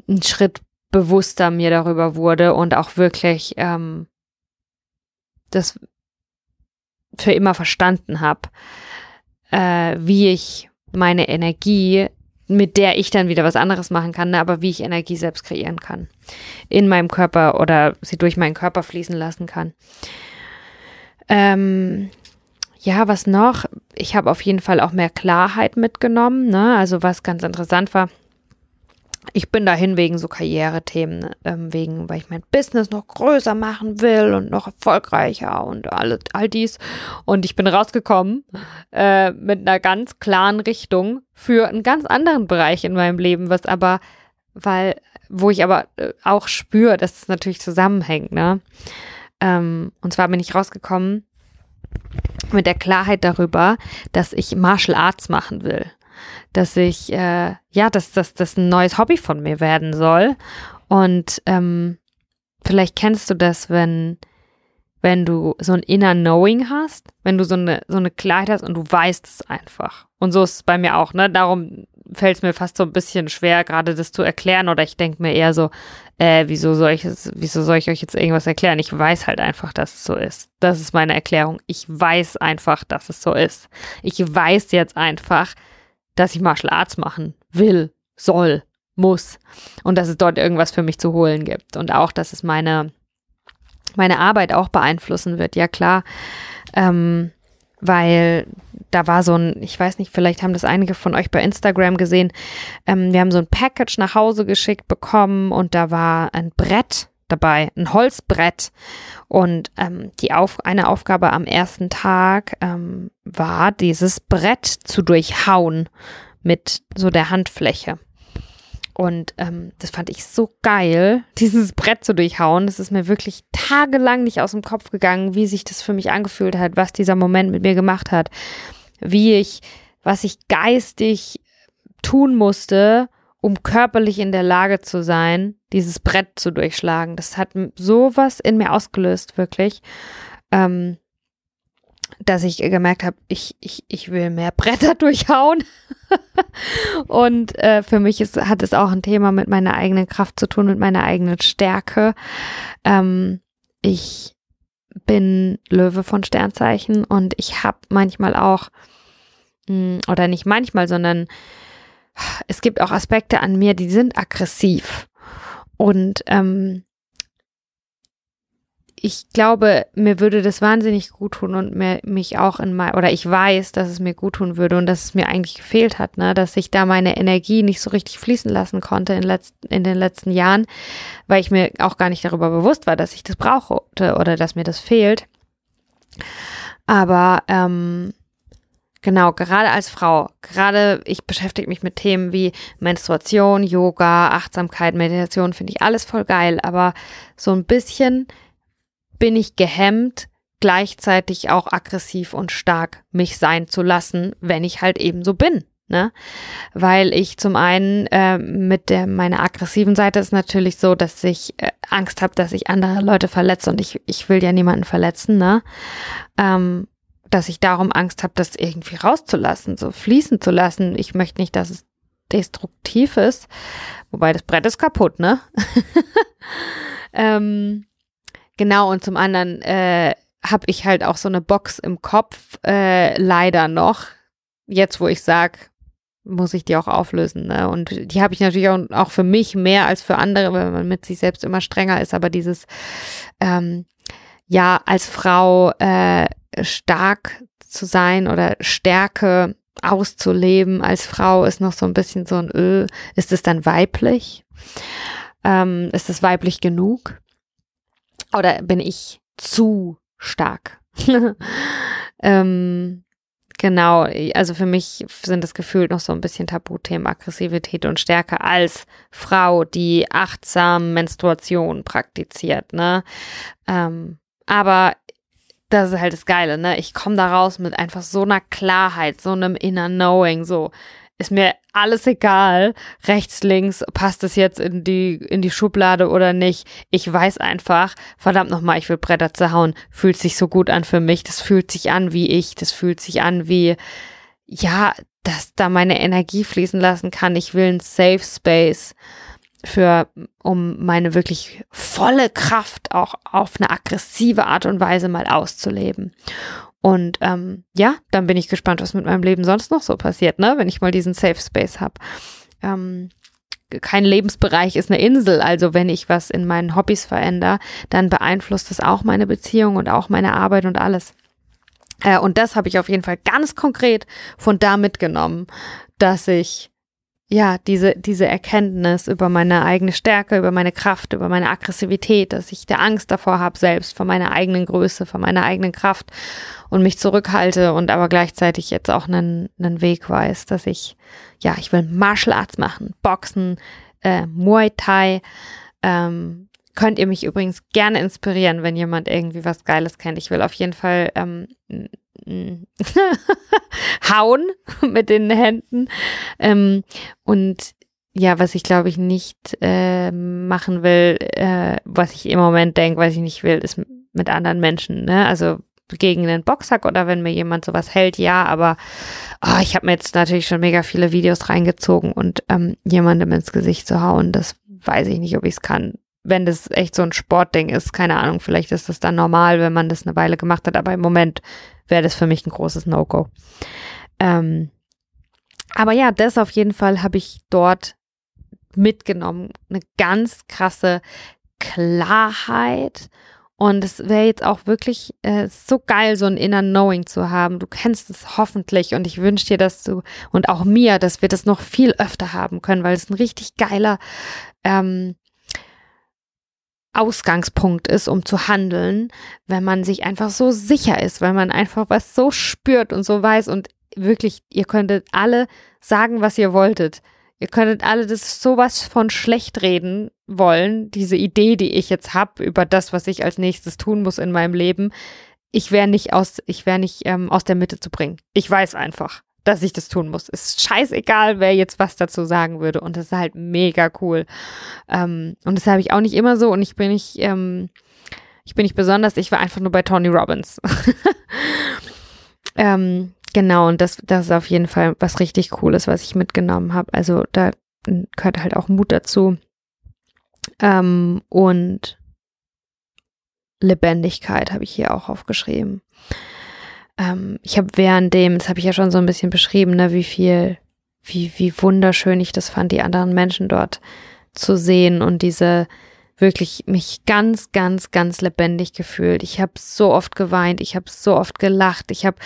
Speaker 1: einen Schritt bewusster mir darüber wurde und auch wirklich ähm, das für immer verstanden habe, äh, wie ich meine Energie, mit der ich dann wieder was anderes machen kann, ne, aber wie ich Energie selbst kreieren kann. In meinem Körper oder sie durch meinen Körper fließen lassen kann. Ähm, ja, was noch? Ich habe auf jeden Fall auch mehr Klarheit mitgenommen. Ne? Also was ganz interessant war, ich bin dahin wegen so Karrierethemen, ähm, wegen, weil ich mein Business noch größer machen will und noch erfolgreicher und all, all dies. Und ich bin rausgekommen äh, mit einer ganz klaren Richtung für einen ganz anderen Bereich in meinem Leben, was aber, weil, wo ich aber äh, auch spüre, dass es natürlich zusammenhängt, ne? Ähm, und zwar bin ich rausgekommen mit der Klarheit darüber, dass ich Martial Arts machen will dass ich, äh, ja, dass, das ein neues Hobby von mir werden soll. Und ähm, vielleicht kennst du das, wenn, wenn du so ein inner Knowing hast, wenn du so eine, so eine Klarheit hast und du weißt es einfach. Und so ist es bei mir auch, ne? Darum fällt es mir fast so ein bisschen schwer, gerade das zu erklären. Oder ich denke mir eher so, äh, wieso soll ich wieso soll ich euch jetzt irgendwas erklären? Ich weiß halt einfach, dass es so ist. Das ist meine Erklärung. Ich weiß einfach, dass es so ist. Ich weiß jetzt einfach, dass ich Martial Arts machen will, soll, muss und dass es dort irgendwas für mich zu holen gibt und auch, dass es meine meine Arbeit auch beeinflussen wird. Ja klar, ähm, weil da war so ein, ich weiß nicht, vielleicht haben das einige von euch bei Instagram gesehen. Ähm, wir haben so ein Package nach Hause geschickt bekommen und da war ein Brett dabei, ein Holzbrett. Und ähm, die Auf eine Aufgabe am ersten Tag ähm, war, dieses Brett zu durchhauen mit so der Handfläche. Und ähm, das fand ich so geil, dieses Brett zu durchhauen. Das ist mir wirklich tagelang nicht aus dem Kopf gegangen, wie sich das für mich angefühlt hat, was dieser Moment mit mir gemacht hat, wie ich, was ich geistig tun musste, um körperlich in der Lage zu sein, dieses Brett zu durchschlagen. Das hat sowas in mir ausgelöst, wirklich. Ähm, dass ich gemerkt habe, ich, ich, ich will mehr Bretter durchhauen. und äh, für mich ist, hat es auch ein Thema mit meiner eigenen Kraft zu tun, mit meiner eigenen Stärke. Ähm, ich bin Löwe von Sternzeichen und ich habe manchmal auch, mh, oder nicht manchmal, sondern es gibt auch Aspekte an mir, die sind aggressiv. Und ähm, ich glaube, mir würde das wahnsinnig gut tun und mir, mich auch in mein, oder ich weiß, dass es mir gut tun würde und dass es mir eigentlich gefehlt hat, ne, dass ich da meine Energie nicht so richtig fließen lassen konnte in, letzt, in den letzten Jahren, weil ich mir auch gar nicht darüber bewusst war, dass ich das brauche oder dass mir das fehlt. Aber ähm, Genau, gerade als Frau, gerade ich beschäftige mich mit Themen wie Menstruation, Yoga, Achtsamkeit, Meditation, finde ich alles voll geil, aber so ein bisschen bin ich gehemmt, gleichzeitig auch aggressiv und stark mich sein zu lassen, wenn ich halt eben so bin. Ne? Weil ich zum einen äh, mit der meiner aggressiven Seite ist natürlich so, dass ich äh, Angst habe, dass ich andere Leute verletze und ich, ich will ja niemanden verletzen, ne? Ähm, dass ich darum Angst habe, das irgendwie rauszulassen, so fließen zu lassen. Ich möchte nicht, dass es destruktiv ist. Wobei das Brett ist kaputt, ne? ähm, Genau, und zum anderen äh, habe ich halt auch so eine Box im Kopf, äh, leider noch. Jetzt, wo ich sage, muss ich die auch auflösen. Ne? Und die habe ich natürlich auch, auch, für mich mehr als für andere, weil man mit sich selbst immer strenger ist. Aber dieses, ähm, ja, als Frau äh, stark zu sein oder Stärke auszuleben als Frau ist noch so ein bisschen so ein Öl. Ist es dann weiblich? Ähm, ist es weiblich genug? Oder bin ich zu stark? ähm, genau, also für mich sind das gefühlt noch so ein bisschen Tabuthemen, Aggressivität und Stärke als Frau, die achtsam Menstruation praktiziert, ne? Ähm, aber das ist halt das Geile, ne? Ich komme da raus mit einfach so einer Klarheit, so einem inner Knowing, so ist mir alles egal, rechts, links, passt es jetzt in die, in die Schublade oder nicht. Ich weiß einfach, verdammt nochmal, ich will Bretter zerhauen. Fühlt sich so gut an für mich. Das fühlt sich an wie ich. Das fühlt sich an wie, ja, dass da meine Energie fließen lassen kann. Ich will ein Safe Space für, um meine wirklich volle Kraft auch auf eine aggressive Art und Weise mal auszuleben. Und ähm, ja, dann bin ich gespannt, was mit meinem Leben sonst noch so passiert, ne? Wenn ich mal diesen Safe Space habe. Ähm, kein Lebensbereich ist eine Insel. Also wenn ich was in meinen Hobbys verändere, dann beeinflusst das auch meine Beziehung und auch meine Arbeit und alles. Äh, und das habe ich auf jeden Fall ganz konkret von da mitgenommen, dass ich ja, diese, diese Erkenntnis über meine eigene Stärke, über meine Kraft, über meine Aggressivität, dass ich der Angst davor habe, selbst vor meiner eigenen Größe, vor meiner eigenen Kraft und mich zurückhalte und aber gleichzeitig jetzt auch einen, einen Weg weiß, dass ich, ja, ich will Martial Arts machen, Boxen, äh, Muay Thai, ähm, könnt ihr mich übrigens gerne inspirieren, wenn jemand irgendwie was Geiles kennt. Ich will auf jeden Fall ähm, hauen mit den Händen. Ähm, und ja, was ich glaube ich nicht äh, machen will, äh, was ich im Moment denke, was ich nicht will, ist mit anderen Menschen. Ne? Also gegen den Boxsack oder wenn mir jemand sowas hält, ja, aber oh, ich habe mir jetzt natürlich schon mega viele Videos reingezogen und ähm, jemandem ins Gesicht zu hauen, das weiß ich nicht, ob ich es kann wenn das echt so ein Sportding ist, keine Ahnung, vielleicht ist das dann normal, wenn man das eine Weile gemacht hat, aber im Moment wäre das für mich ein großes No-Go. Ähm, aber ja, das auf jeden Fall habe ich dort mitgenommen. Eine ganz krasse Klarheit Und es wäre jetzt auch wirklich äh, so geil, so ein inner Knowing zu haben. Du kennst es hoffentlich und ich wünsche dir, dass du und auch mir, dass wir das noch viel öfter haben können, weil es ein richtig geiler ähm, Ausgangspunkt ist, um zu handeln, wenn man sich einfach so sicher ist, weil man einfach was so spürt und so weiß und wirklich, ihr könntet alle sagen, was ihr wolltet. Ihr könntet alle das sowas von schlecht reden wollen, diese Idee, die ich jetzt habe über das, was ich als nächstes tun muss in meinem Leben. Ich wäre nicht aus, ich wäre nicht ähm, aus der Mitte zu bringen. Ich weiß einfach dass ich das tun muss. Ist scheißegal, wer jetzt was dazu sagen würde. Und das ist halt mega cool. Ähm, und das habe ich auch nicht immer so. Und ich bin nicht, ähm, ich bin nicht besonders. Ich war einfach nur bei Tony Robbins. ähm, genau. Und das, das ist auf jeden Fall was richtig Cooles, was ich mitgenommen habe. Also da gehört halt auch Mut dazu. Ähm, und Lebendigkeit habe ich hier auch aufgeschrieben ähm, ich habe während dem, das habe ich ja schon so ein bisschen beschrieben, ne, wie viel, wie, wie wunderschön ich das fand, die anderen Menschen dort zu sehen und diese wirklich mich ganz, ganz, ganz lebendig gefühlt. Ich habe so oft geweint, ich habe so oft gelacht, ich habe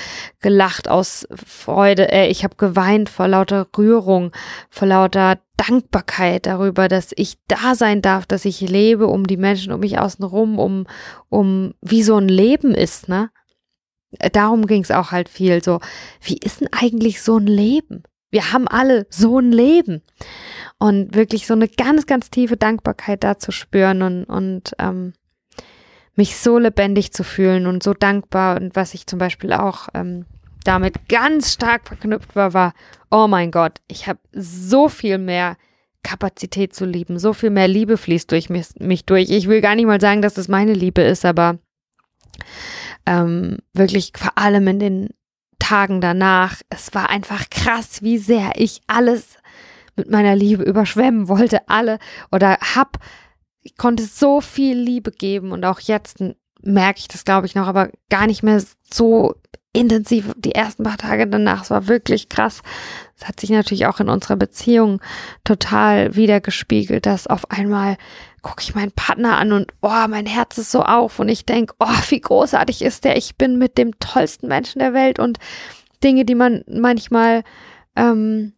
Speaker 1: gelacht aus Freude, äh, ich habe geweint vor lauter Rührung, vor lauter Dankbarkeit darüber, dass ich da sein darf, dass ich lebe, um die Menschen um mich außen rum, um, um wie so ein Leben ist, ne? Darum ging es auch halt viel so, wie ist denn eigentlich so ein Leben? Wir haben alle so ein Leben. Und wirklich so eine ganz, ganz tiefe Dankbarkeit da zu spüren und, und ähm, mich so lebendig zu fühlen und so dankbar. Und was ich zum Beispiel auch ähm, damit ganz stark verknüpft war, war, oh mein Gott, ich habe so viel mehr Kapazität zu lieben, so viel mehr Liebe fließt durch mich, mich durch. Ich will gar nicht mal sagen, dass das meine Liebe ist, aber ähm, wirklich vor allem in den Tagen danach, es war einfach krass, wie sehr ich alles mit meiner Liebe überschwemmen wollte, alle oder hab, ich konnte so viel Liebe geben und auch jetzt merke ich das, glaube ich, noch, aber gar nicht mehr so intensiv. Die ersten paar Tage danach, es war wirklich krass. Es hat sich natürlich auch in unserer Beziehung total wiedergespiegelt, dass auf einmal gucke ich meinen Partner an und oh, mein Herz ist so auf und ich denke, oh, wie großartig ist der. Ich bin mit dem tollsten Menschen der Welt und Dinge, die man manchmal ähm,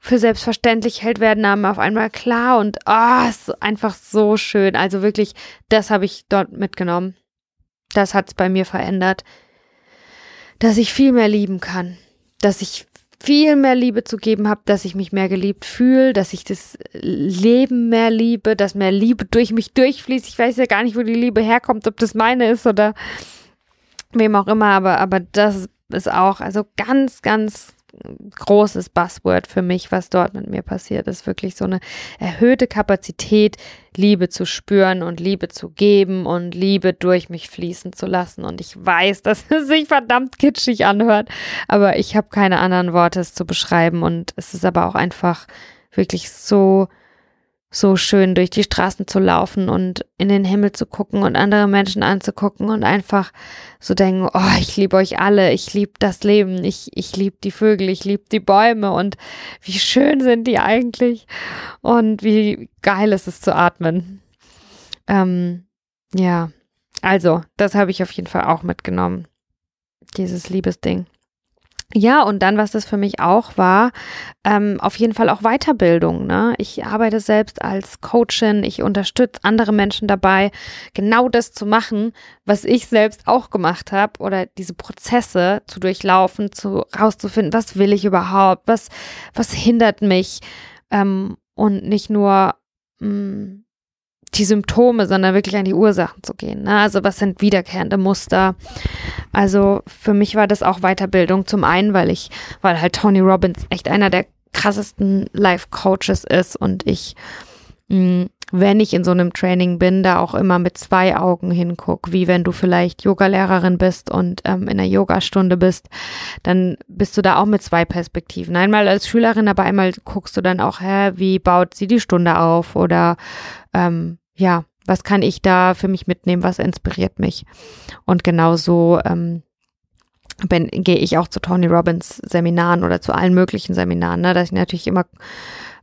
Speaker 1: für selbstverständlich hält, werden einem auf einmal klar und oh, ist einfach so schön. Also wirklich, das habe ich dort mitgenommen. Das hat es bei mir verändert, dass ich viel mehr lieben kann, dass ich viel mehr Liebe zu geben habe, dass ich mich mehr geliebt fühle, dass ich das Leben mehr liebe, dass mehr Liebe durch mich durchfließt. Ich weiß ja gar nicht, wo die Liebe herkommt, ob das meine ist oder wem auch immer, aber, aber das ist auch, also ganz, ganz großes Buzzword für mich, was dort mit mir passiert ist. Wirklich so eine erhöhte Kapazität, Liebe zu spüren und Liebe zu geben und Liebe durch mich fließen zu lassen. Und ich weiß, dass es sich verdammt kitschig anhört, aber ich habe keine anderen Worte, es zu beschreiben. Und es ist aber auch einfach wirklich so so schön durch die Straßen zu laufen und in den Himmel zu gucken und andere Menschen anzugucken und einfach so denken, oh, ich liebe euch alle, ich liebe das Leben, ich, ich liebe die Vögel, ich liebe die Bäume und wie schön sind die eigentlich und wie geil ist es zu atmen. Ähm, ja, also, das habe ich auf jeden Fall auch mitgenommen, dieses Liebesding. Ja, und dann, was das für mich auch war, ähm, auf jeden Fall auch Weiterbildung. Ne? Ich arbeite selbst als Coachin, ich unterstütze andere Menschen dabei, genau das zu machen, was ich selbst auch gemacht habe oder diese Prozesse zu durchlaufen, zu rauszufinden, was will ich überhaupt, was, was hindert mich ähm, und nicht nur mh, mm, die Symptome, sondern wirklich an die Ursachen zu gehen. Ne? Also was sind wiederkehrende Muster? Also für mich war das auch Weiterbildung. Zum einen, weil ich, weil halt Tony Robbins echt einer der krassesten Life-Coaches ist und ich, mh, mm, wenn ich in so einem Training bin, da auch immer mit zwei Augen hinguck, wie wenn du vielleicht Yogalehrerin bist und ähm, in einer Yogastunde bist, dann bist du da auch mit zwei Perspektiven. Einmal als Schülerin, aber einmal guckst du dann auch, hä, wie baut sie die Stunde auf oder ähm, ja, was kann ich da für mich mitnehmen, was inspiriert mich? Und genauso ähm, bin, gehe ich auch zu Tony Robbins Seminaren oder zu allen möglichen Seminaren, ne, dass ich natürlich immer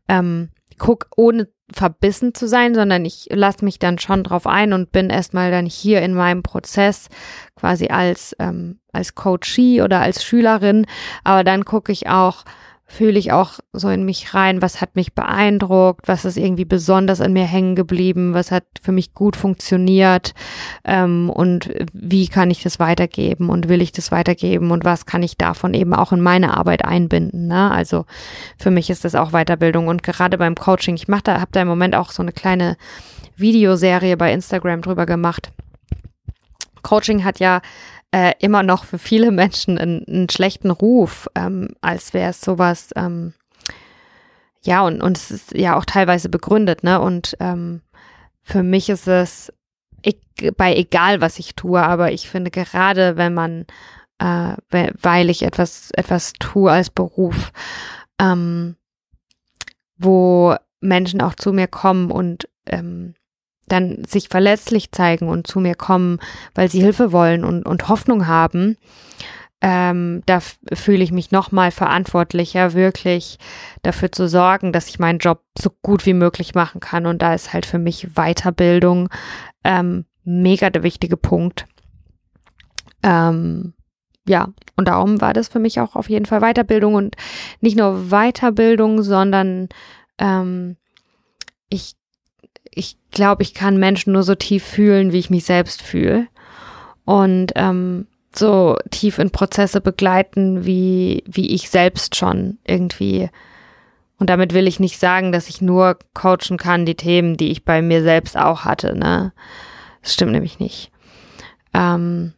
Speaker 1: ähm, gucke ohne verbissen zu sein, sondern ich lasse mich dann schon drauf ein und bin erstmal dann hier in meinem Prozess quasi als, ähm, als Coachie oder als Schülerin. Aber dann gucke ich auch, fühle ich auch so in mich rein, was hat mich beeindruckt, was ist irgendwie besonders an mir hängen geblieben, was hat für mich gut funktioniert ähm, und wie kann ich das weitergeben und will ich das weitergeben und was kann ich davon eben auch in meine Arbeit einbinden. Ne? Also für mich ist das auch Weiterbildung und gerade beim Coaching, ich mache da, habe da im Moment auch so eine kleine Videoserie bei Instagram drüber gemacht. Coaching hat ja äh, immer noch für viele Menschen einen, schlechten Ruf, ähm, als wäre es sowas, ähm, ja, und, und es ist ja auch teilweise begründet, ne? Und ähm, für mich ist es ich, bei egal, was ich tue, aber ich finde gerade, wenn man, äh, weil ich etwas, etwas tue als Beruf, ähm, wo Menschen auch zu mir kommen und ähm, dann sich verletzlich zeigen und zu mir kommen, weil sie Hilfe wollen und, und Hoffnung haben, ähm, da fühle ich mich nochmal verantwortlicher, wirklich dafür zu sorgen, dass ich meinen Job so gut wie möglich machen kann. Und da ist halt für mich Weiterbildung ähm, mega der wichtige Punkt. Ähm, ja, und darum war das für mich auch auf jeden Fall Weiterbildung und nicht nur Weiterbildung, sondern ähm, ich ich glaube, ich kann Menschen nur so tief fühlen, wie ich mich selbst fühle. Und ähm, so tief in Prozesse begleiten, wie, wie ich selbst schon irgendwie. Und damit will ich nicht sagen, dass ich nur coachen kann, die Themen, die ich bei mir selbst auch hatte. Ne? Das stimmt nämlich nicht. Ähm,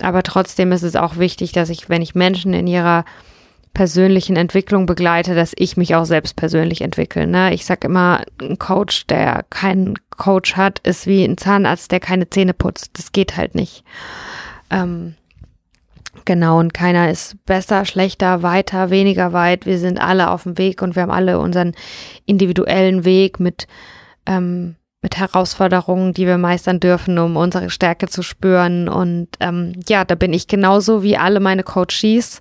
Speaker 1: aber trotzdem ist es auch wichtig, dass ich, wenn ich Menschen in ihrer persönlichen Entwicklung begleite, dass ich mich auch selbst persönlich entwickle. Ne? Ich sag immer, ein Coach, der keinen Coach hat, ist wie ein Zahnarzt, der keine Zähne putzt. Das geht halt nicht. Ähm, genau, und keiner ist besser, schlechter, weiter, weniger weit. Wir sind alle auf dem Weg und wir haben alle unseren individuellen Weg mit, ähm, mit Herausforderungen, die wir meistern dürfen, um unsere Stärke zu spüren. Und ähm, ja, da bin ich genauso wie alle meine Coaches.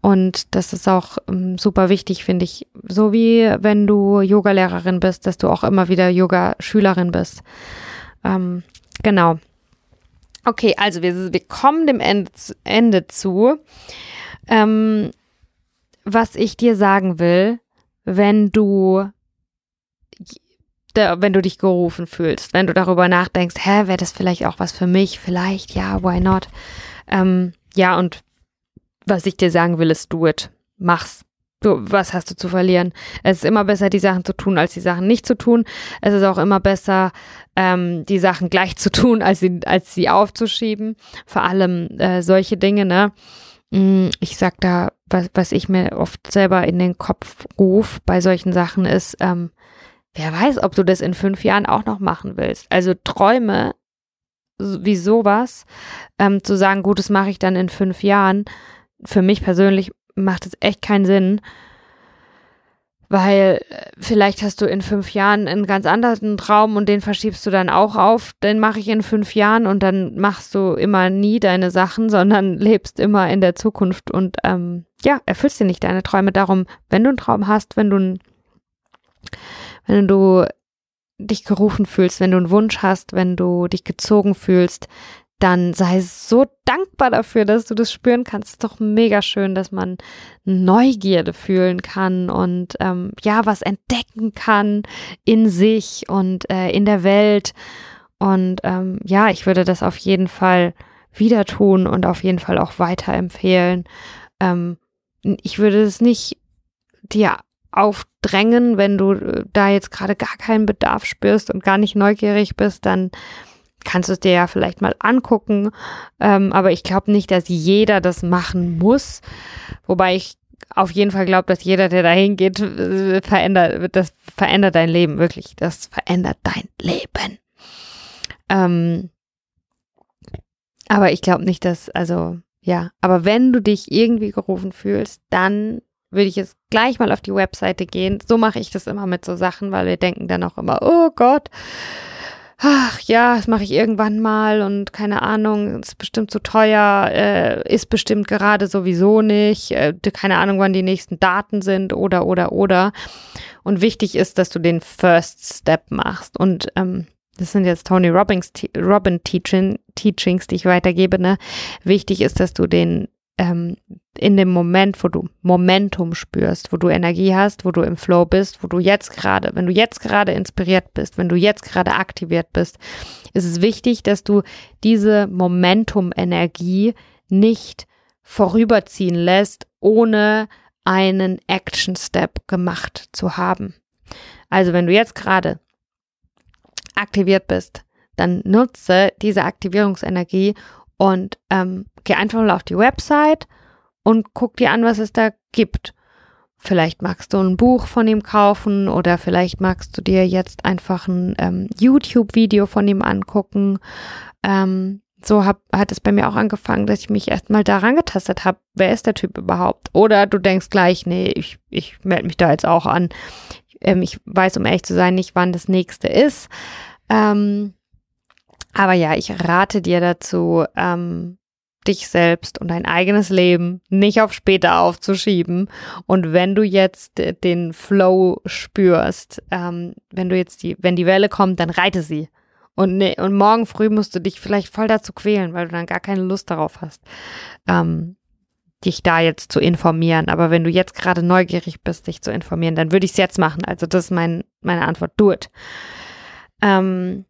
Speaker 1: Und das ist auch ähm, super wichtig, finde ich. So wie wenn du Yogalehrerin bist, dass du auch immer wieder Yoga-Schülerin bist. Ähm, genau. Okay, also wir, wir kommen dem Ende, Ende zu. Ähm, was ich dir sagen will, wenn du wenn du dich gerufen fühlst, wenn du darüber nachdenkst, hä, wäre das vielleicht auch was für mich? Vielleicht, ja, why not? Ähm, ja, und was ich dir sagen will, ist do it. Mach's. Du, was hast du zu verlieren? Es ist immer besser, die Sachen zu tun, als die Sachen nicht zu tun. Es ist auch immer besser, ähm, die Sachen gleich zu tun, als sie, als sie aufzuschieben. Vor allem äh, solche Dinge, ne? Mm, ich sag da, was, was ich mir oft selber in den Kopf rufe bei solchen Sachen ist, ähm, wer weiß, ob du das in fünf Jahren auch noch machen willst. Also Träume wie sowas, ähm, zu sagen, gut, das mache ich dann in fünf Jahren für mich persönlich macht es echt keinen Sinn, weil äh, vielleicht hast du in fünf Jahren einen ganz anderen Traum und den verschiebst du dann auch auf, den mache ich in fünf Jahren und dann machst du immer nie deine Sachen, sondern lebst immer in der Zukunft und ähm, ja, erfüllst dir nicht deine Träume. Darum, wenn du einen Traum hast, wenn du, wenn du dich gerufen fühlst, wenn du einen Wunsch hast, wenn du dich gezogen fühlst, dann sei so dankbar dafür, dass du das spüren kannst. Ist doch mega schön, dass man Neugierde fühlen kann und ähm, ja, was entdecken kann in sich und äh, in der Welt. Und ähm, ja, ich würde das auf jeden Fall wieder tun und auf jeden Fall auch weiterempfehlen. Ähm, ich würde es nicht dir aufdrängen, wenn du äh, da jetzt gerade gar keinen Bedarf spürst und gar nicht neugierig bist, dann kannst du es dir ja vielleicht mal angucken. Ähm, aber ich glaube nicht, dass jeder das machen muss. Wobei ich auf jeden Fall glaube, dass jeder, der dahin geht, äh, verändert, das verändert dein Leben, wirklich. Das verändert dein Leben. Ähm, aber ich glaube nicht, dass, also, ja, aber wenn du dich irgendwie gerufen fühlst, dann würde ich jetzt gleich mal auf die Webseite gehen. So mache ich das immer mit so Sachen, weil wir denken dann auch immer, oh Gott, ach ja, das mache ich irgendwann mal und keine Ahnung, ist bestimmt zu teuer, äh, ist bestimmt gerade sowieso nicht, äh, keine Ahnung, wann die nächsten Daten sind oder oder oder. Und wichtig ist, dass du den First Step machst. Und ähm, das sind jetzt Tony Robbins Robin Teaching, Teachings, die ich weitergebe. Ne? Wichtig ist, dass du den ähm, in dem Moment, wo du Momentum spürst, wo du Energie hast, wo du im Flow bist, wo du jetzt gerade, wenn du jetzt gerade inspiriert bist, wenn du jetzt gerade aktiviert bist, ist es wichtig, dass du diese Momentum-Energie nicht vorüberziehen lässt, ohne einen Action Step gemacht zu haben. Also wenn du jetzt gerade aktiviert bist, dann nutze diese Aktivierungsenergie und ähm, geh einfach mal auf die Website und guck dir an, was es da gibt. Vielleicht magst du ein Buch von ihm kaufen oder vielleicht magst du dir jetzt einfach ein ähm, YouTube-Video von ihm angucken. Ähm, so hab, hat es bei mir auch angefangen, dass ich mich erstmal daran getastet habe, wer ist der Typ überhaupt? Oder du denkst gleich, nee, ich, ich melde mich da jetzt auch an. Ähm, ich weiß, um ehrlich zu sein, nicht, wann das nächste ist. Ähm, aber ja, ich rate dir dazu, ähm, dich selbst und dein eigenes Leben nicht auf später aufzuschieben. Und wenn du jetzt den Flow spürst, ähm, wenn du jetzt die, wenn die Welle kommt, dann reite sie. Und, ne, und morgen früh musst du dich vielleicht voll dazu quälen, weil du dann gar keine Lust darauf hast, ähm, dich da jetzt zu informieren. Aber wenn du jetzt gerade neugierig bist, dich zu informieren, dann würde ich es jetzt machen. Also das ist mein, meine Antwort. Do it. Ähm,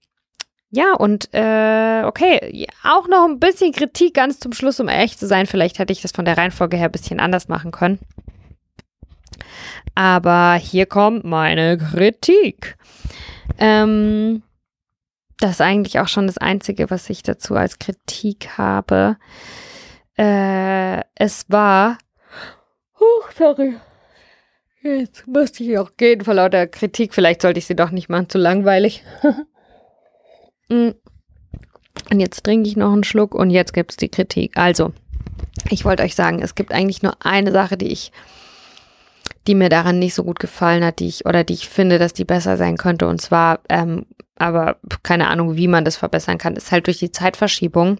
Speaker 1: ja, und äh, okay, auch noch ein bisschen Kritik ganz zum Schluss, um ehrlich zu sein. Vielleicht hätte ich das von der Reihenfolge her ein bisschen anders machen können. Aber hier kommt meine Kritik. Ähm, das ist eigentlich auch schon das Einzige, was ich dazu als Kritik habe. Äh, es war. Oh, sorry. Jetzt musste ich auch gehen vor lauter Kritik. Vielleicht sollte ich sie doch nicht machen, zu langweilig. Mm. und jetzt trinke ich noch einen Schluck und jetzt gibt es die Kritik. Also, ich wollte euch sagen, es gibt eigentlich nur eine Sache, die ich, die mir daran nicht so gut gefallen hat, die ich, oder die ich finde, dass die besser sein könnte. Und zwar, ähm, aber keine Ahnung, wie man das verbessern kann, ist halt durch die Zeitverschiebung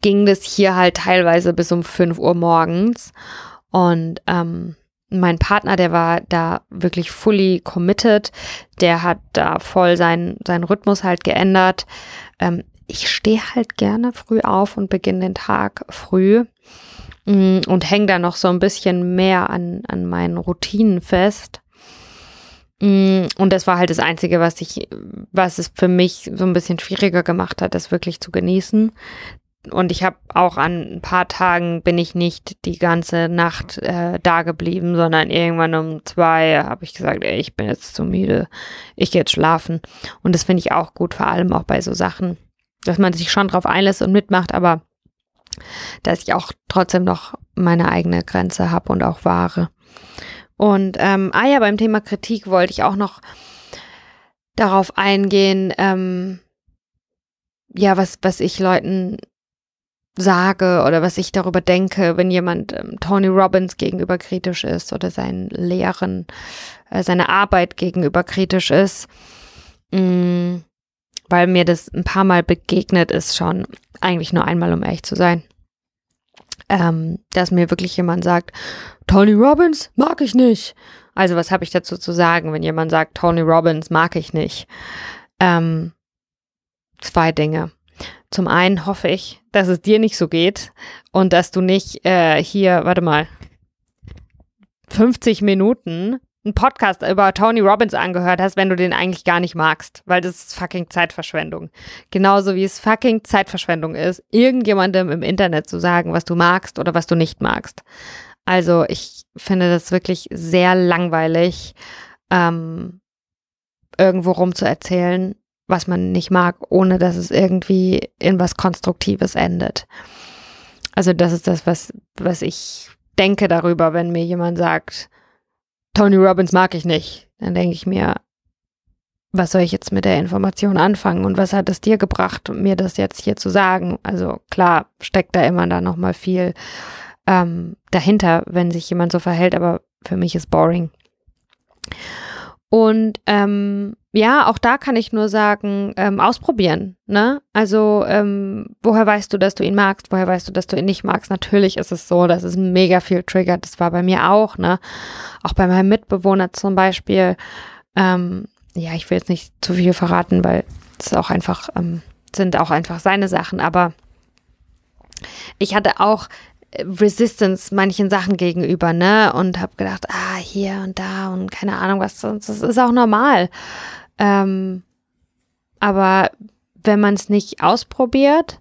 Speaker 1: ging das hier halt teilweise bis um 5 Uhr morgens. Und ähm, mein Partner, der war da wirklich fully committed, der hat da voll seinen, seinen Rhythmus halt geändert. Ähm, ich stehe halt gerne früh auf und beginne den Tag früh mm, und hänge da noch so ein bisschen mehr an, an meinen Routinen fest. Mm, und das war halt das Einzige, was ich, was es für mich so ein bisschen schwieriger gemacht hat, das wirklich zu genießen und ich habe auch an ein paar Tagen bin ich nicht die ganze Nacht äh, da geblieben, sondern irgendwann um zwei habe ich gesagt, ey, ich bin jetzt zu müde, ich gehe jetzt schlafen. Und das finde ich auch gut, vor allem auch bei so Sachen, dass man sich schon drauf einlässt und mitmacht, aber dass ich auch trotzdem noch meine eigene Grenze habe und auch wahre. Und ähm, ah ja, beim Thema Kritik wollte ich auch noch darauf eingehen, ähm, ja, was, was ich Leuten sage oder was ich darüber denke, wenn jemand ähm, Tony Robbins gegenüber kritisch ist oder seinen Lehren, äh, seine Arbeit gegenüber kritisch ist, mh, mm, weil mir das ein paar Mal begegnet ist schon, eigentlich nur einmal, um ehrlich zu sein. Ähm, dass mir wirklich jemand sagt, Tony Robbins mag ich nicht. Also was habe ich dazu zu sagen, wenn jemand sagt, Tony Robbins mag ich nicht? Ähm, zwei Dinge. Zum einen hoffe ich, dass es dir nicht so geht und dass du nicht äh, hier, warte mal, 50 Minuten einen Podcast über Tony Robbins angehört hast, wenn du den eigentlich gar nicht magst, weil das ist fucking Zeitverschwendung. Genauso wie es fucking Zeitverschwendung ist, irgendjemandem im Internet zu sagen, was du magst oder was du nicht magst. Also ich finde das wirklich sehr langweilig, ähm, irgendwo rum zu erzählen, was man nicht mag, ohne dass es irgendwie in was Konstruktives endet. Also das ist das, was, was ich denke darüber, wenn mir jemand sagt, Tony Robbins mag ich nicht. Dann denke ich mir, was soll ich jetzt mit der Information anfangen und was hat es dir gebracht, mir das jetzt hier zu sagen? Also klar steckt da immer dann nochmal viel ähm, dahinter, wenn sich jemand so verhält, aber für mich ist boring. Und ähm, ja, auch da kann ich nur sagen, ähm, ausprobieren. Ne? Also, ähm, woher weißt du, dass du ihn magst? Woher weißt du, dass du ihn nicht magst? Natürlich ist es so, dass es mega viel triggert. Das war bei mir auch, ne? Auch bei meinem Mitbewohner zum Beispiel. Ähm, ja, ich will jetzt nicht zu viel verraten, weil es auch einfach, ähm, sind auch einfach seine Sachen. Aber ich hatte auch Resistance manchen Sachen gegenüber, ne? Und habe gedacht, ah, hier und da und keine Ahnung was. Das ist auch normal. Ähm, aber wenn man es nicht ausprobiert,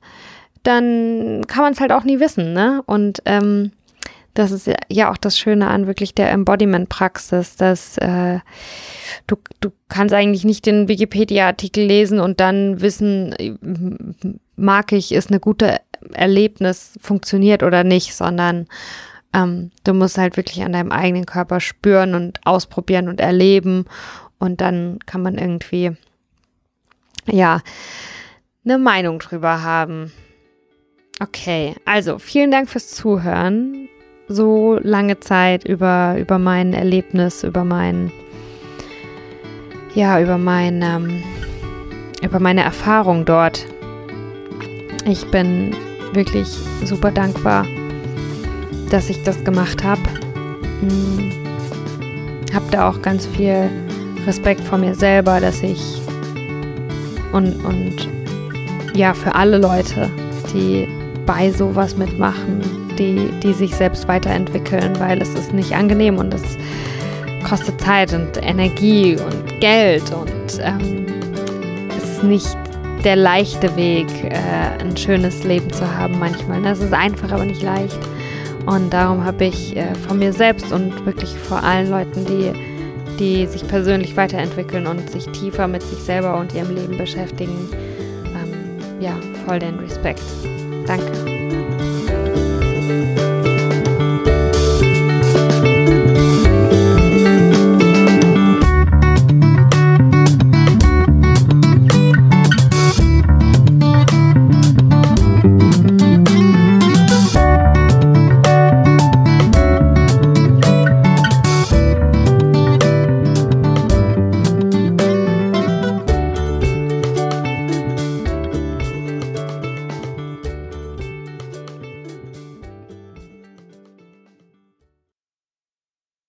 Speaker 1: dann kann man es halt auch nie wissen, ne? Und ähm, das ist ja auch das Schöne an wirklich der Embodiment-Praxis, dass äh, du, du kannst eigentlich nicht den Wikipedia-Artikel lesen und dann wissen, mag ich, ist eine gute Erlebnis, funktioniert oder nicht, sondern ähm, du musst halt wirklich an deinem eigenen Körper spüren und ausprobieren und erleben und dann kann man irgendwie, ja, eine Meinung drüber haben. Okay, also vielen Dank fürs Zuhören. So lange Zeit über, über mein Erlebnis, über mein, ja, über mein, ähm, über meine Erfahrung dort. Ich bin wirklich super dankbar, dass ich das gemacht habe. Hm, hab da auch ganz viel Respekt vor mir selber, dass ich und, und ja, für alle Leute, die bei sowas mitmachen, die, die sich selbst weiterentwickeln, weil es ist nicht angenehm und es kostet Zeit und Energie und Geld und ähm, es ist nicht der leichte Weg, äh, ein schönes Leben zu haben manchmal. Das ist einfach, aber nicht leicht. Und darum habe ich äh, von mir selbst und wirklich vor allen Leuten, die die sich persönlich weiterentwickeln und sich tiefer mit sich selber und ihrem Leben beschäftigen. Ähm, ja, voll den Respekt. Danke.